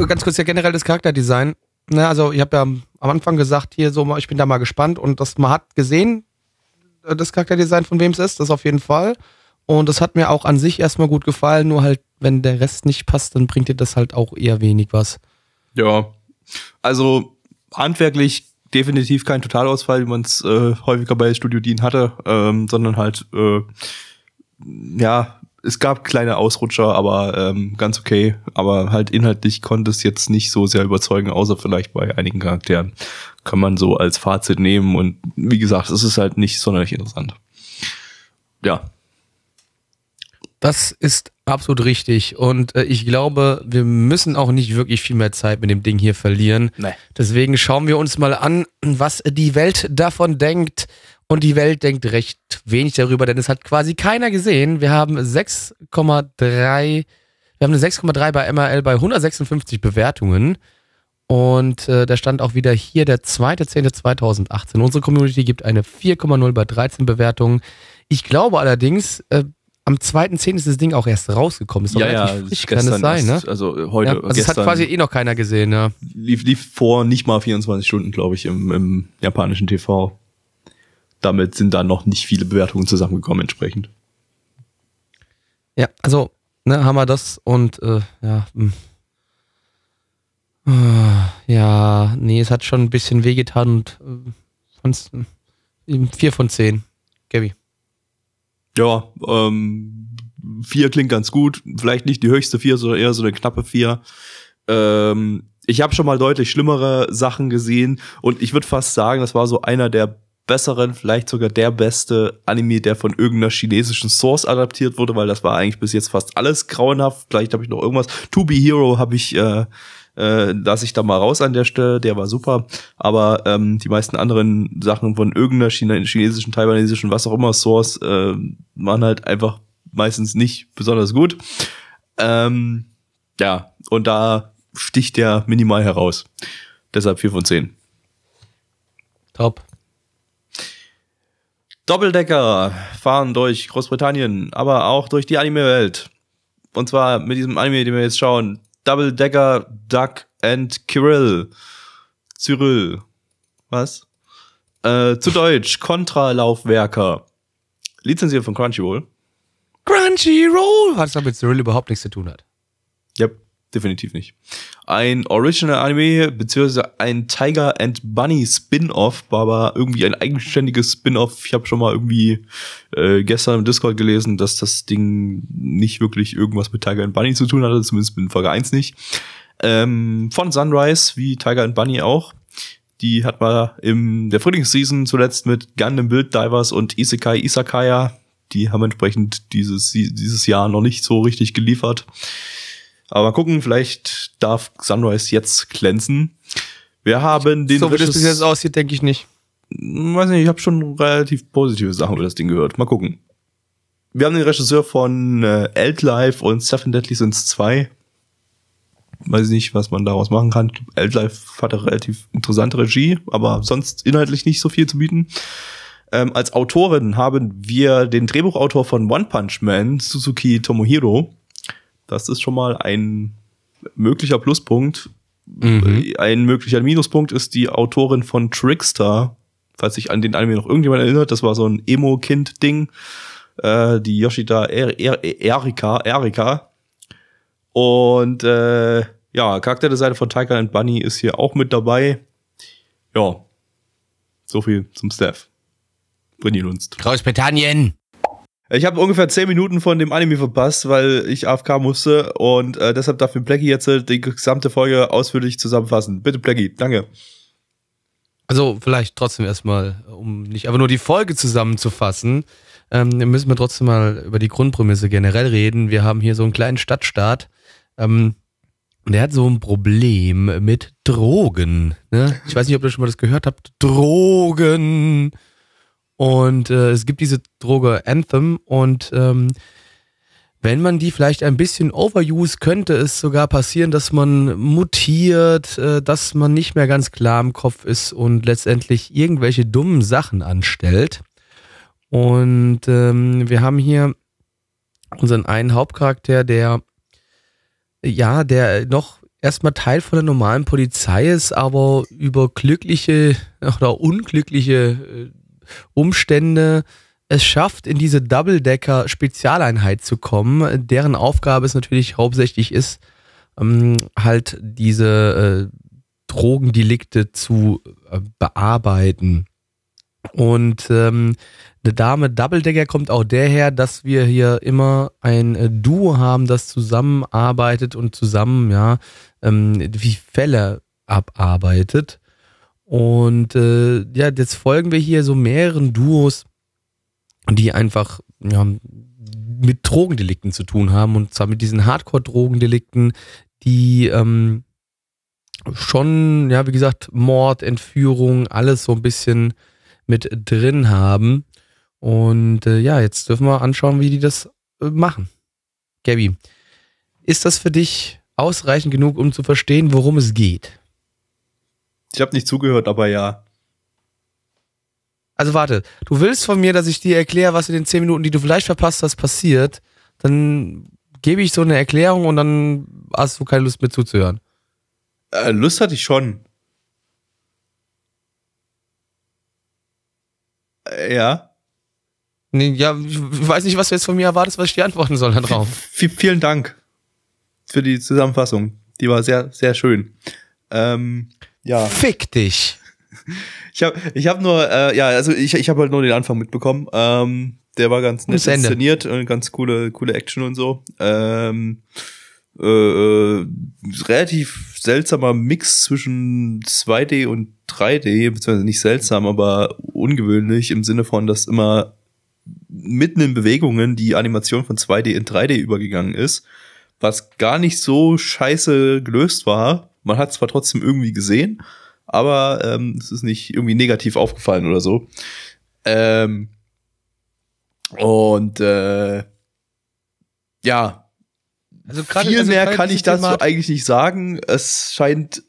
Speaker 1: äh, ganz kurz ja generell das Charakterdesign. Ne, also ich habe ja am Anfang gesagt, hier so, ich bin da mal gespannt und das man hat gesehen, äh, das Charakterdesign von wem es ist, das auf jeden Fall. Und das hat mir auch an sich erstmal gut gefallen, nur halt, wenn der Rest nicht passt, dann bringt dir das halt auch eher wenig was.
Speaker 2: Ja, also handwerklich definitiv kein Totalausfall, wie man es äh, häufiger bei Studio Dean hatte, ähm, sondern halt, äh, ja, es gab kleine Ausrutscher, aber ähm, ganz okay. Aber halt inhaltlich konnte es jetzt nicht so sehr überzeugen, außer vielleicht bei einigen Charakteren. Kann man so als Fazit nehmen und wie gesagt, es ist halt nicht sonderlich interessant. Ja,
Speaker 1: das ist absolut richtig. Und äh, ich glaube, wir müssen auch nicht wirklich viel mehr Zeit mit dem Ding hier verlieren. Nee. Deswegen schauen wir uns mal an, was die Welt davon denkt. Und die Welt denkt recht wenig darüber, denn es hat quasi keiner gesehen. Wir haben 6,3, wir haben eine 6,3 bei MRL bei 156 Bewertungen. Und äh, da stand auch wieder hier der 2.10.2018. Unsere Community gibt eine 4,0 bei 13 Bewertungen. Ich glaube allerdings, äh, am 2.10. ist das Ding auch erst rausgekommen. Ist
Speaker 2: ja, ja, frisch, kann es sein, ne? Also heute. Ja,
Speaker 1: also es hat quasi eh noch keiner gesehen, ja.
Speaker 2: Lief, lief vor nicht mal 24 Stunden, glaube ich, im, im japanischen TV. Damit sind da noch nicht viele Bewertungen zusammengekommen, entsprechend.
Speaker 1: Ja, also, ne, haben wir das und äh, ja. Mh. Hm. Ja, nee, es hat schon ein bisschen wehgetan und äh, sonst äh, 4 von 10. Gabby.
Speaker 2: Ja, ähm, vier klingt ganz gut. Vielleicht nicht die höchste vier, sondern eher so eine knappe vier. Ähm, ich habe schon mal deutlich schlimmere Sachen gesehen und ich würde fast sagen, das war so einer der besseren, vielleicht sogar der beste Anime, der von irgendeiner chinesischen Source adaptiert wurde, weil das war eigentlich bis jetzt fast alles grauenhaft. Vielleicht habe ich noch irgendwas. To Be Hero habe ich äh, äh, lasse ich da mal raus an der Stelle, der war super. Aber ähm, die meisten anderen Sachen von irgendeiner China chinesischen, taiwanesischen, was auch immer Source äh, waren halt einfach meistens nicht besonders gut. Ähm, ja, und da sticht der minimal heraus. Deshalb 4 von 10.
Speaker 1: Top.
Speaker 2: Doppeldecker fahren durch Großbritannien, aber auch durch die Anime-Welt. Und zwar mit diesem Anime, den wir jetzt schauen. Double Decker Duck and Kirill. Cyril. Was? Äh, zu Deutsch. Kontralaufwerker. Lizenziert von Crunchyroll.
Speaker 1: Crunchyroll! Was damit Cyril überhaupt nichts zu tun hat.
Speaker 2: Yep, definitiv nicht. Ein Original Anime, beziehungsweise ein Tiger and Bunny Spin-off, war aber irgendwie ein eigenständiges Spin-off. Ich habe schon mal irgendwie äh, gestern im Discord gelesen, dass das Ding nicht wirklich irgendwas mit Tiger and Bunny zu tun hatte, zumindest mit Folge 1 nicht. Ähm, von Sunrise, wie Tiger and Bunny auch. Die hat man in der Frühlingsseason zuletzt mit Gundam Build Divers und Isekai Isakaya. Die haben entsprechend dieses, dieses Jahr noch nicht so richtig geliefert. Aber mal gucken, vielleicht darf Sunrise jetzt glänzen. Wir haben den.
Speaker 1: So wie das bis jetzt aussieht, denke ich nicht.
Speaker 2: Weiß nicht, ich habe schon relativ positive Sachen über das Ding gehört. Mal gucken. Wir haben den Regisseur von äh, Eldlife und Seven Deadly Sins 2 weiß ich nicht, was man daraus machen kann. Eldlife hatte relativ interessante Regie, aber sonst inhaltlich nicht so viel zu bieten. Ähm, als Autorin haben wir den Drehbuchautor von One Punch Man, Suzuki Tomohiro. Das ist schon mal ein möglicher Pluspunkt. Mhm. Ein möglicher Minuspunkt ist die Autorin von Trickster. Falls sich an den Anime noch irgendjemand erinnert, das war so ein Emo-Kind-Ding. Äh, die Yoshida er er Erika, Erika, und äh, ja, Charakterdesign von Tiger and Bunny ist hier auch mit dabei. Ja, so viel zum Staff. Brinny Lunst.
Speaker 1: Großbritannien.
Speaker 2: Ich habe ungefähr 10 Minuten von dem Anime verpasst, weil ich AFK musste und äh, deshalb darf mir Blackie jetzt die gesamte Folge ausführlich zusammenfassen. Bitte Blackie, danke.
Speaker 1: Also vielleicht trotzdem erstmal, um nicht aber nur die Folge zusammenzufassen, ähm, müssen wir trotzdem mal über die Grundprämisse generell reden. Wir haben hier so einen kleinen Stadtstaat ähm, der hat so ein Problem mit Drogen. Ne? Ich weiß nicht, ob ihr schon mal das gehört habt. Drogen. Und äh, es gibt diese Droge Anthem und ähm, wenn man die vielleicht ein bisschen overuse, könnte es sogar passieren, dass man mutiert, äh, dass man nicht mehr ganz klar im Kopf ist und letztendlich irgendwelche dummen Sachen anstellt. Und ähm, wir haben hier unseren einen Hauptcharakter, der ja, der noch erstmal Teil von der normalen Polizei ist, aber über glückliche oder unglückliche äh, Umstände es schafft, in diese Double-Decker-Spezialeinheit zu kommen, deren Aufgabe es natürlich hauptsächlich ist, ähm, halt diese äh, Drogendelikte zu äh, bearbeiten. Und ähm, eine Dame Double-Decker kommt auch daher, dass wir hier immer ein äh, Duo haben, das zusammenarbeitet und zusammen, ja, ähm, wie Fälle abarbeitet. Und äh, ja, jetzt folgen wir hier so mehreren Duos, die einfach ja, mit Drogendelikten zu tun haben und zwar mit diesen Hardcore-Drogendelikten, die ähm, schon, ja, wie gesagt, Mord, Entführung, alles so ein bisschen mit drin haben. Und äh, ja, jetzt dürfen wir anschauen, wie die das äh, machen. Gabby, ist das für dich ausreichend genug, um zu verstehen, worum es geht?
Speaker 2: Ich habe nicht zugehört, aber ja.
Speaker 1: Also warte, du willst von mir, dass ich dir erkläre, was in den zehn Minuten, die du vielleicht verpasst hast, passiert, dann gebe ich so eine Erklärung und dann hast du keine Lust mehr zuzuhören.
Speaker 2: Äh, Lust hatte ich schon. Äh, ja.
Speaker 1: Nee, ja, ich weiß nicht, was du jetzt von mir erwartest, was ich dir antworten soll darauf.
Speaker 2: V vielen Dank für die Zusammenfassung. Die war sehr, sehr schön. Ähm, ja.
Speaker 1: Fick dich.
Speaker 2: Ich habe ich hab nur, äh, ja, also ich, ich habe halt nur den Anfang mitbekommen. Ähm, der war ganz nett inszeniert und ganz coole, coole Action und so. Ähm, äh, äh, relativ seltsamer Mix zwischen 2D und 3D, beziehungsweise nicht seltsam, aber ungewöhnlich im Sinne von, dass immer mitten in Bewegungen die Animation von 2D in 3D übergegangen ist, was gar nicht so scheiße gelöst war. Man hat zwar trotzdem irgendwie gesehen, aber ähm, es ist nicht irgendwie negativ aufgefallen oder so. Ähm, und äh, ja, also viel also mehr kann ich dazu Thema eigentlich nicht sagen. Es scheint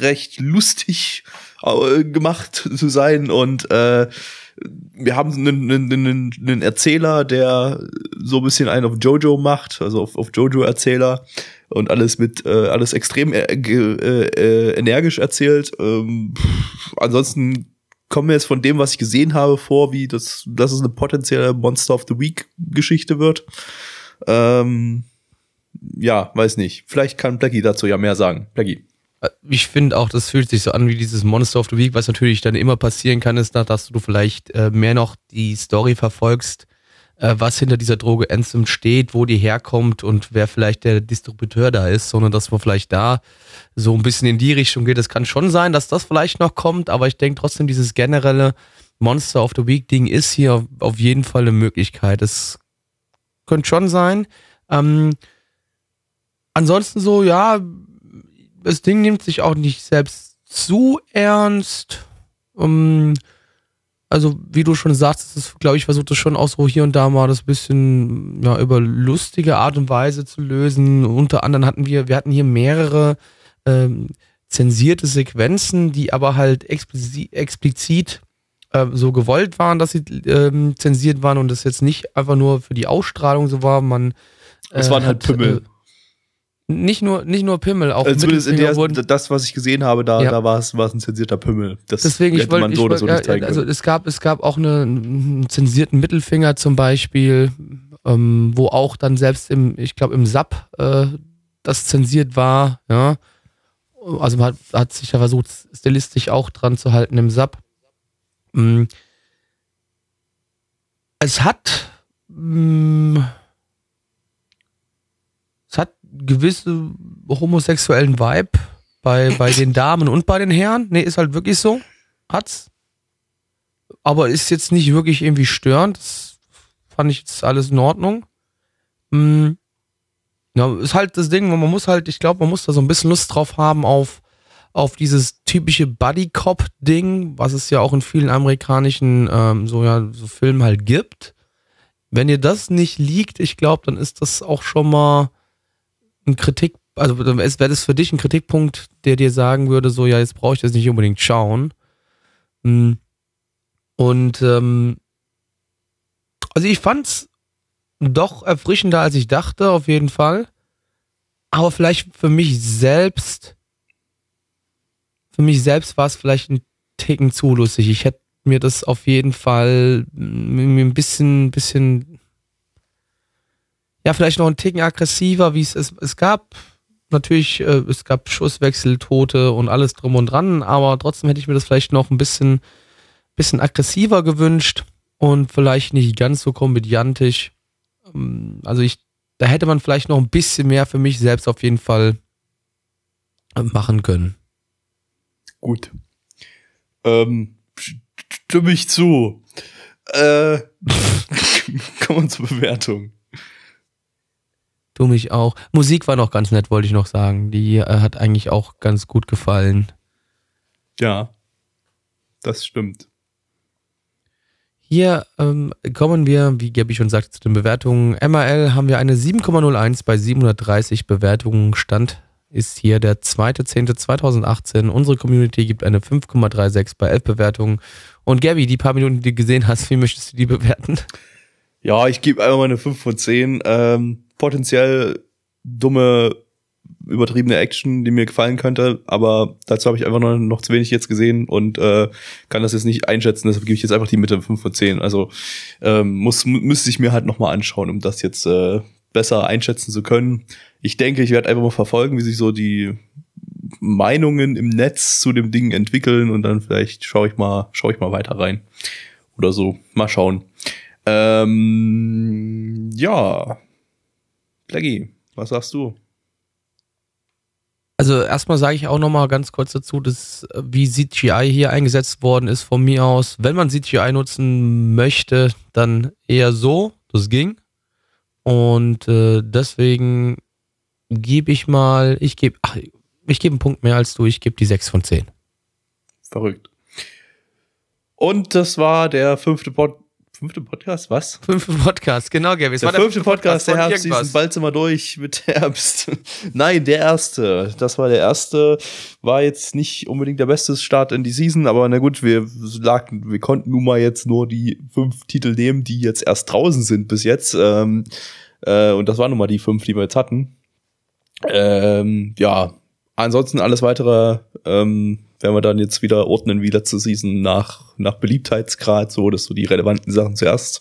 Speaker 2: recht lustig äh, gemacht zu sein und äh, wir haben einen, einen, einen Erzähler, der so ein bisschen einen auf Jojo macht, also auf, auf Jojo-Erzähler und alles mit äh, alles extrem äh, äh, energisch erzählt. Ähm, pff, ansonsten kommen wir jetzt von dem, was ich gesehen habe, vor, wie das, dass es eine potenzielle Monster of the Week Geschichte wird. Ähm, ja, weiß nicht. Vielleicht kann Blackie dazu ja mehr sagen. Blackie.
Speaker 1: Ich finde auch, das fühlt sich so an wie dieses Monster of the Week, was natürlich dann immer passieren kann, ist, dass du vielleicht äh, mehr noch die Story verfolgst, äh, was hinter dieser Droge Ansem steht, wo die herkommt und wer vielleicht der Distributeur da ist, sondern dass man vielleicht da so ein bisschen in die Richtung geht. Es kann schon sein, dass das vielleicht noch kommt, aber ich denke trotzdem, dieses generelle Monster of the Week Ding ist hier auf jeden Fall eine Möglichkeit. Es könnte schon sein. Ähm, ansonsten so, ja, das Ding nimmt sich auch nicht selbst zu ernst. Um, also, wie du schon sagst, ist, glaube ich, versucht es schon auch so hier und da mal das bisschen ja, über lustige Art und Weise zu lösen. Unter anderem hatten wir, wir hatten hier mehrere ähm, zensierte Sequenzen, die aber halt explizit, explizit äh, so gewollt waren, dass sie ähm, zensiert waren und das jetzt nicht einfach nur für die Ausstrahlung so war. Man
Speaker 2: äh, es waren halt hat, Pimmel. Äh,
Speaker 1: nicht nur, nicht nur Pimmel, auch
Speaker 2: also Zumindest in der, wurden, das, was ich gesehen habe, da, ja. da war es war ein zensierter Pimmel.
Speaker 1: Das Deswegen, hätte ich wollte, man so oder so nicht zeigen Also es gab, es gab auch eine, einen zensierten Mittelfinger zum Beispiel, ähm, wo auch dann selbst im, ich glaube im SAP äh, das zensiert war, ja. Also man hat, hat sich ja versucht, stilistisch auch dran zu halten im SAP. Mhm. Es hat mh, mm, es hat gewisse homosexuellen Vibe bei, bei den Damen und bei den Herren. Nee, ist halt wirklich so. Hat's. Aber ist jetzt nicht wirklich irgendwie störend. Das fand ich jetzt alles in Ordnung. Hm. Ja, ist halt das Ding, man muss halt, ich glaube, man muss da so ein bisschen Lust drauf haben auf, auf dieses typische Buddy-Cop-Ding, was es ja auch in vielen amerikanischen ähm, so, ja, so Filmen halt gibt. Wenn dir das nicht liegt, ich glaube, dann ist das auch schon mal ein Kritik, also wäre das für dich ein Kritikpunkt, der dir sagen würde, so, ja, jetzt brauche ich das nicht unbedingt schauen. Hm. Und ähm, also ich fand's doch erfrischender, als ich dachte, auf jeden Fall. Aber vielleicht für mich selbst, für mich selbst war es vielleicht ein Ticken zu lustig. Ich hätte mir das auf jeden Fall ein bisschen, bisschen ja, vielleicht noch ein Ticken aggressiver, wie es es, es gab. Natürlich, äh, es gab Schusswechsel, Tote und alles drum und dran, aber trotzdem hätte ich mir das vielleicht noch ein bisschen, bisschen aggressiver gewünscht und vielleicht nicht ganz so komödiantisch. Ähm, also ich, da hätte man vielleicht noch ein bisschen mehr für mich selbst auf jeden Fall machen können.
Speaker 2: Gut. Ähm, stimme ich zu. Äh, kommen wir zur Bewertung.
Speaker 1: Du mich auch. Musik war noch ganz nett, wollte ich noch sagen. Die äh, hat eigentlich auch ganz gut gefallen.
Speaker 2: Ja, das stimmt.
Speaker 1: Hier ähm, kommen wir, wie Gabi schon sagte, zu den Bewertungen. MRL haben wir eine 7,01 bei 730 Bewertungen. Stand ist hier der 2.10.2018. Unsere Community gibt eine 5,36 bei 11 Bewertungen. Und Gabi, die paar Minuten, die du gesehen hast, wie möchtest du die bewerten?
Speaker 2: Ja, ich gebe einfach mal eine 5 von 10. Ähm, potenziell dumme, übertriebene Action, die mir gefallen könnte, aber dazu habe ich einfach noch, noch zu wenig jetzt gesehen und äh, kann das jetzt nicht einschätzen, deshalb gebe ich jetzt einfach die Mitte 5 von 10. Also ähm, muss, müsste ich mir halt nochmal anschauen, um das jetzt äh, besser einschätzen zu können. Ich denke, ich werde einfach mal verfolgen, wie sich so die Meinungen im Netz zu dem Ding entwickeln und dann vielleicht schaue ich mal, schaue ich mal weiter rein. Oder so. Mal schauen. Ähm, ja, Blackie, was sagst du?
Speaker 1: Also erstmal sage ich auch nochmal ganz kurz dazu, dass wie CGI hier eingesetzt worden ist von mir aus. Wenn man CGI nutzen möchte, dann eher so. Das ging. Und äh, deswegen gebe ich mal, ich gebe, ich gebe einen Punkt mehr als du, ich gebe die 6 von 10.
Speaker 2: Verrückt. Und das war der fünfte Pod fünfte Podcast, was?
Speaker 1: Fünfte Podcast, genau, Gabby. Es
Speaker 2: Der,
Speaker 1: war
Speaker 2: fünfte Podcast, der
Speaker 1: von
Speaker 2: Herbstseason,
Speaker 1: irgendwas.
Speaker 2: bald sind wir durch mit Herbst. Nein, der erste. Das war der erste. War jetzt nicht unbedingt der beste Start in die Season, aber na gut, wir lag, wir konnten nun mal jetzt nur die fünf Titel nehmen, die jetzt erst draußen sind bis jetzt. Ähm, äh, und das waren nun mal die fünf, die wir jetzt hatten. Ähm, ja, ansonsten alles weitere ähm, werden wir dann jetzt wieder ordnen, wie letzte Season nach, nach Beliebtheitsgrad, so dass so die relevanten Sachen zuerst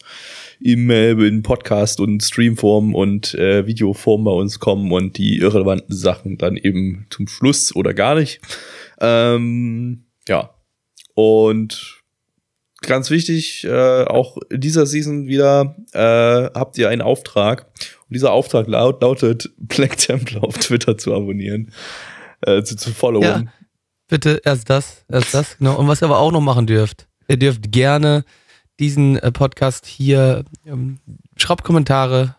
Speaker 2: im, äh, in Podcast und Streamform und äh, Videoform bei uns kommen und die irrelevanten Sachen dann eben zum Schluss oder gar nicht. Ähm, ja. Und ganz wichtig, äh, auch in dieser Season wieder äh, habt ihr einen Auftrag. Und dieser Auftrag laut, lautet, Black Templar auf Twitter zu abonnieren, äh, zu, zu followen.
Speaker 1: Ja. Bitte erst das, erst das, genau. Und was ihr aber auch noch machen dürft, ihr dürft gerne diesen äh, Podcast hier, ähm, schreibt Kommentare,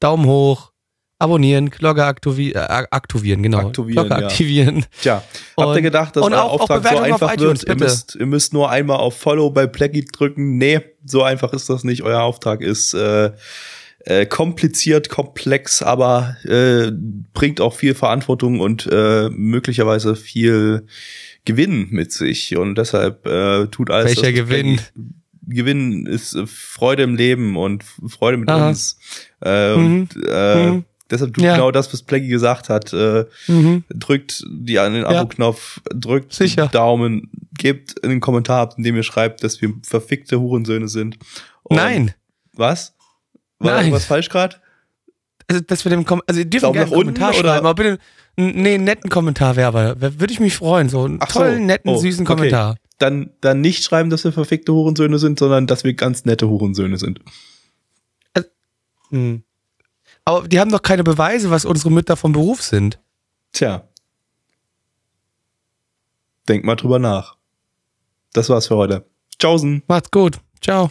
Speaker 1: Daumen hoch, abonnieren, Glocke aktivi äh, aktivieren, genau.
Speaker 2: Aktivieren,
Speaker 1: Glocke
Speaker 2: ja.
Speaker 1: aktivieren.
Speaker 2: Tja, habt ihr
Speaker 1: Und-
Speaker 2: gedacht, dass euer
Speaker 1: auch- auch
Speaker 2: Auftrag so einfach
Speaker 1: iTunes,
Speaker 2: wird? Ihr müsst, ihr müsst nur einmal auf Follow bei Plaggy drücken. Nee, so einfach ist das nicht. Euer Auftrag ist äh, äh, kompliziert, komplex, aber äh, bringt auch viel Verantwortung und äh, möglicherweise viel Gewinn mit sich. Und deshalb äh, tut alles.
Speaker 1: Welcher Gewinn?
Speaker 2: Gewinn ist äh, Freude im Leben und Freude mit
Speaker 1: Aha.
Speaker 2: uns. Äh,
Speaker 1: Mhm.
Speaker 2: Und äh,
Speaker 1: Mhm.
Speaker 2: deshalb tut
Speaker 1: Ja.
Speaker 2: genau das, was Plaggy gesagt hat. Äh,
Speaker 1: Mhm.
Speaker 2: drückt die an den
Speaker 1: Ja.
Speaker 2: Abo-Knopf, drückt
Speaker 1: Sicher.
Speaker 2: den Daumen, gebt einen Kommentar ab, in dem ihr schreibt, dass wir verfickte Hurensöhne sind. Und-
Speaker 1: Nein.
Speaker 2: Was? War
Speaker 1: Nein.
Speaker 2: irgendwas falsch gerade?
Speaker 1: Also, dass wir dem Kom also, ihr dürft
Speaker 2: Daumen
Speaker 1: gerne einen Kommentar
Speaker 2: oder?
Speaker 1: schreiben, aber bitte, nee, einen netten Kommentar wäre aber, würde ich mich freuen, so einen
Speaker 2: Ach so.
Speaker 1: tollen, netten,
Speaker 2: Oh,
Speaker 1: süßen
Speaker 2: okay.
Speaker 1: Kommentar.
Speaker 2: Dann, dann nicht schreiben, dass wir verfickte Hurensöhne sind, sondern dass wir ganz nette Hurensöhne sind.
Speaker 1: Hm. Aber die haben doch keine Beweise, was unsere Mütter vom Beruf sind.
Speaker 2: Tja. Denk mal drüber nach. Das war's für heute. Tschaußen.
Speaker 1: Macht's gut. Ciao.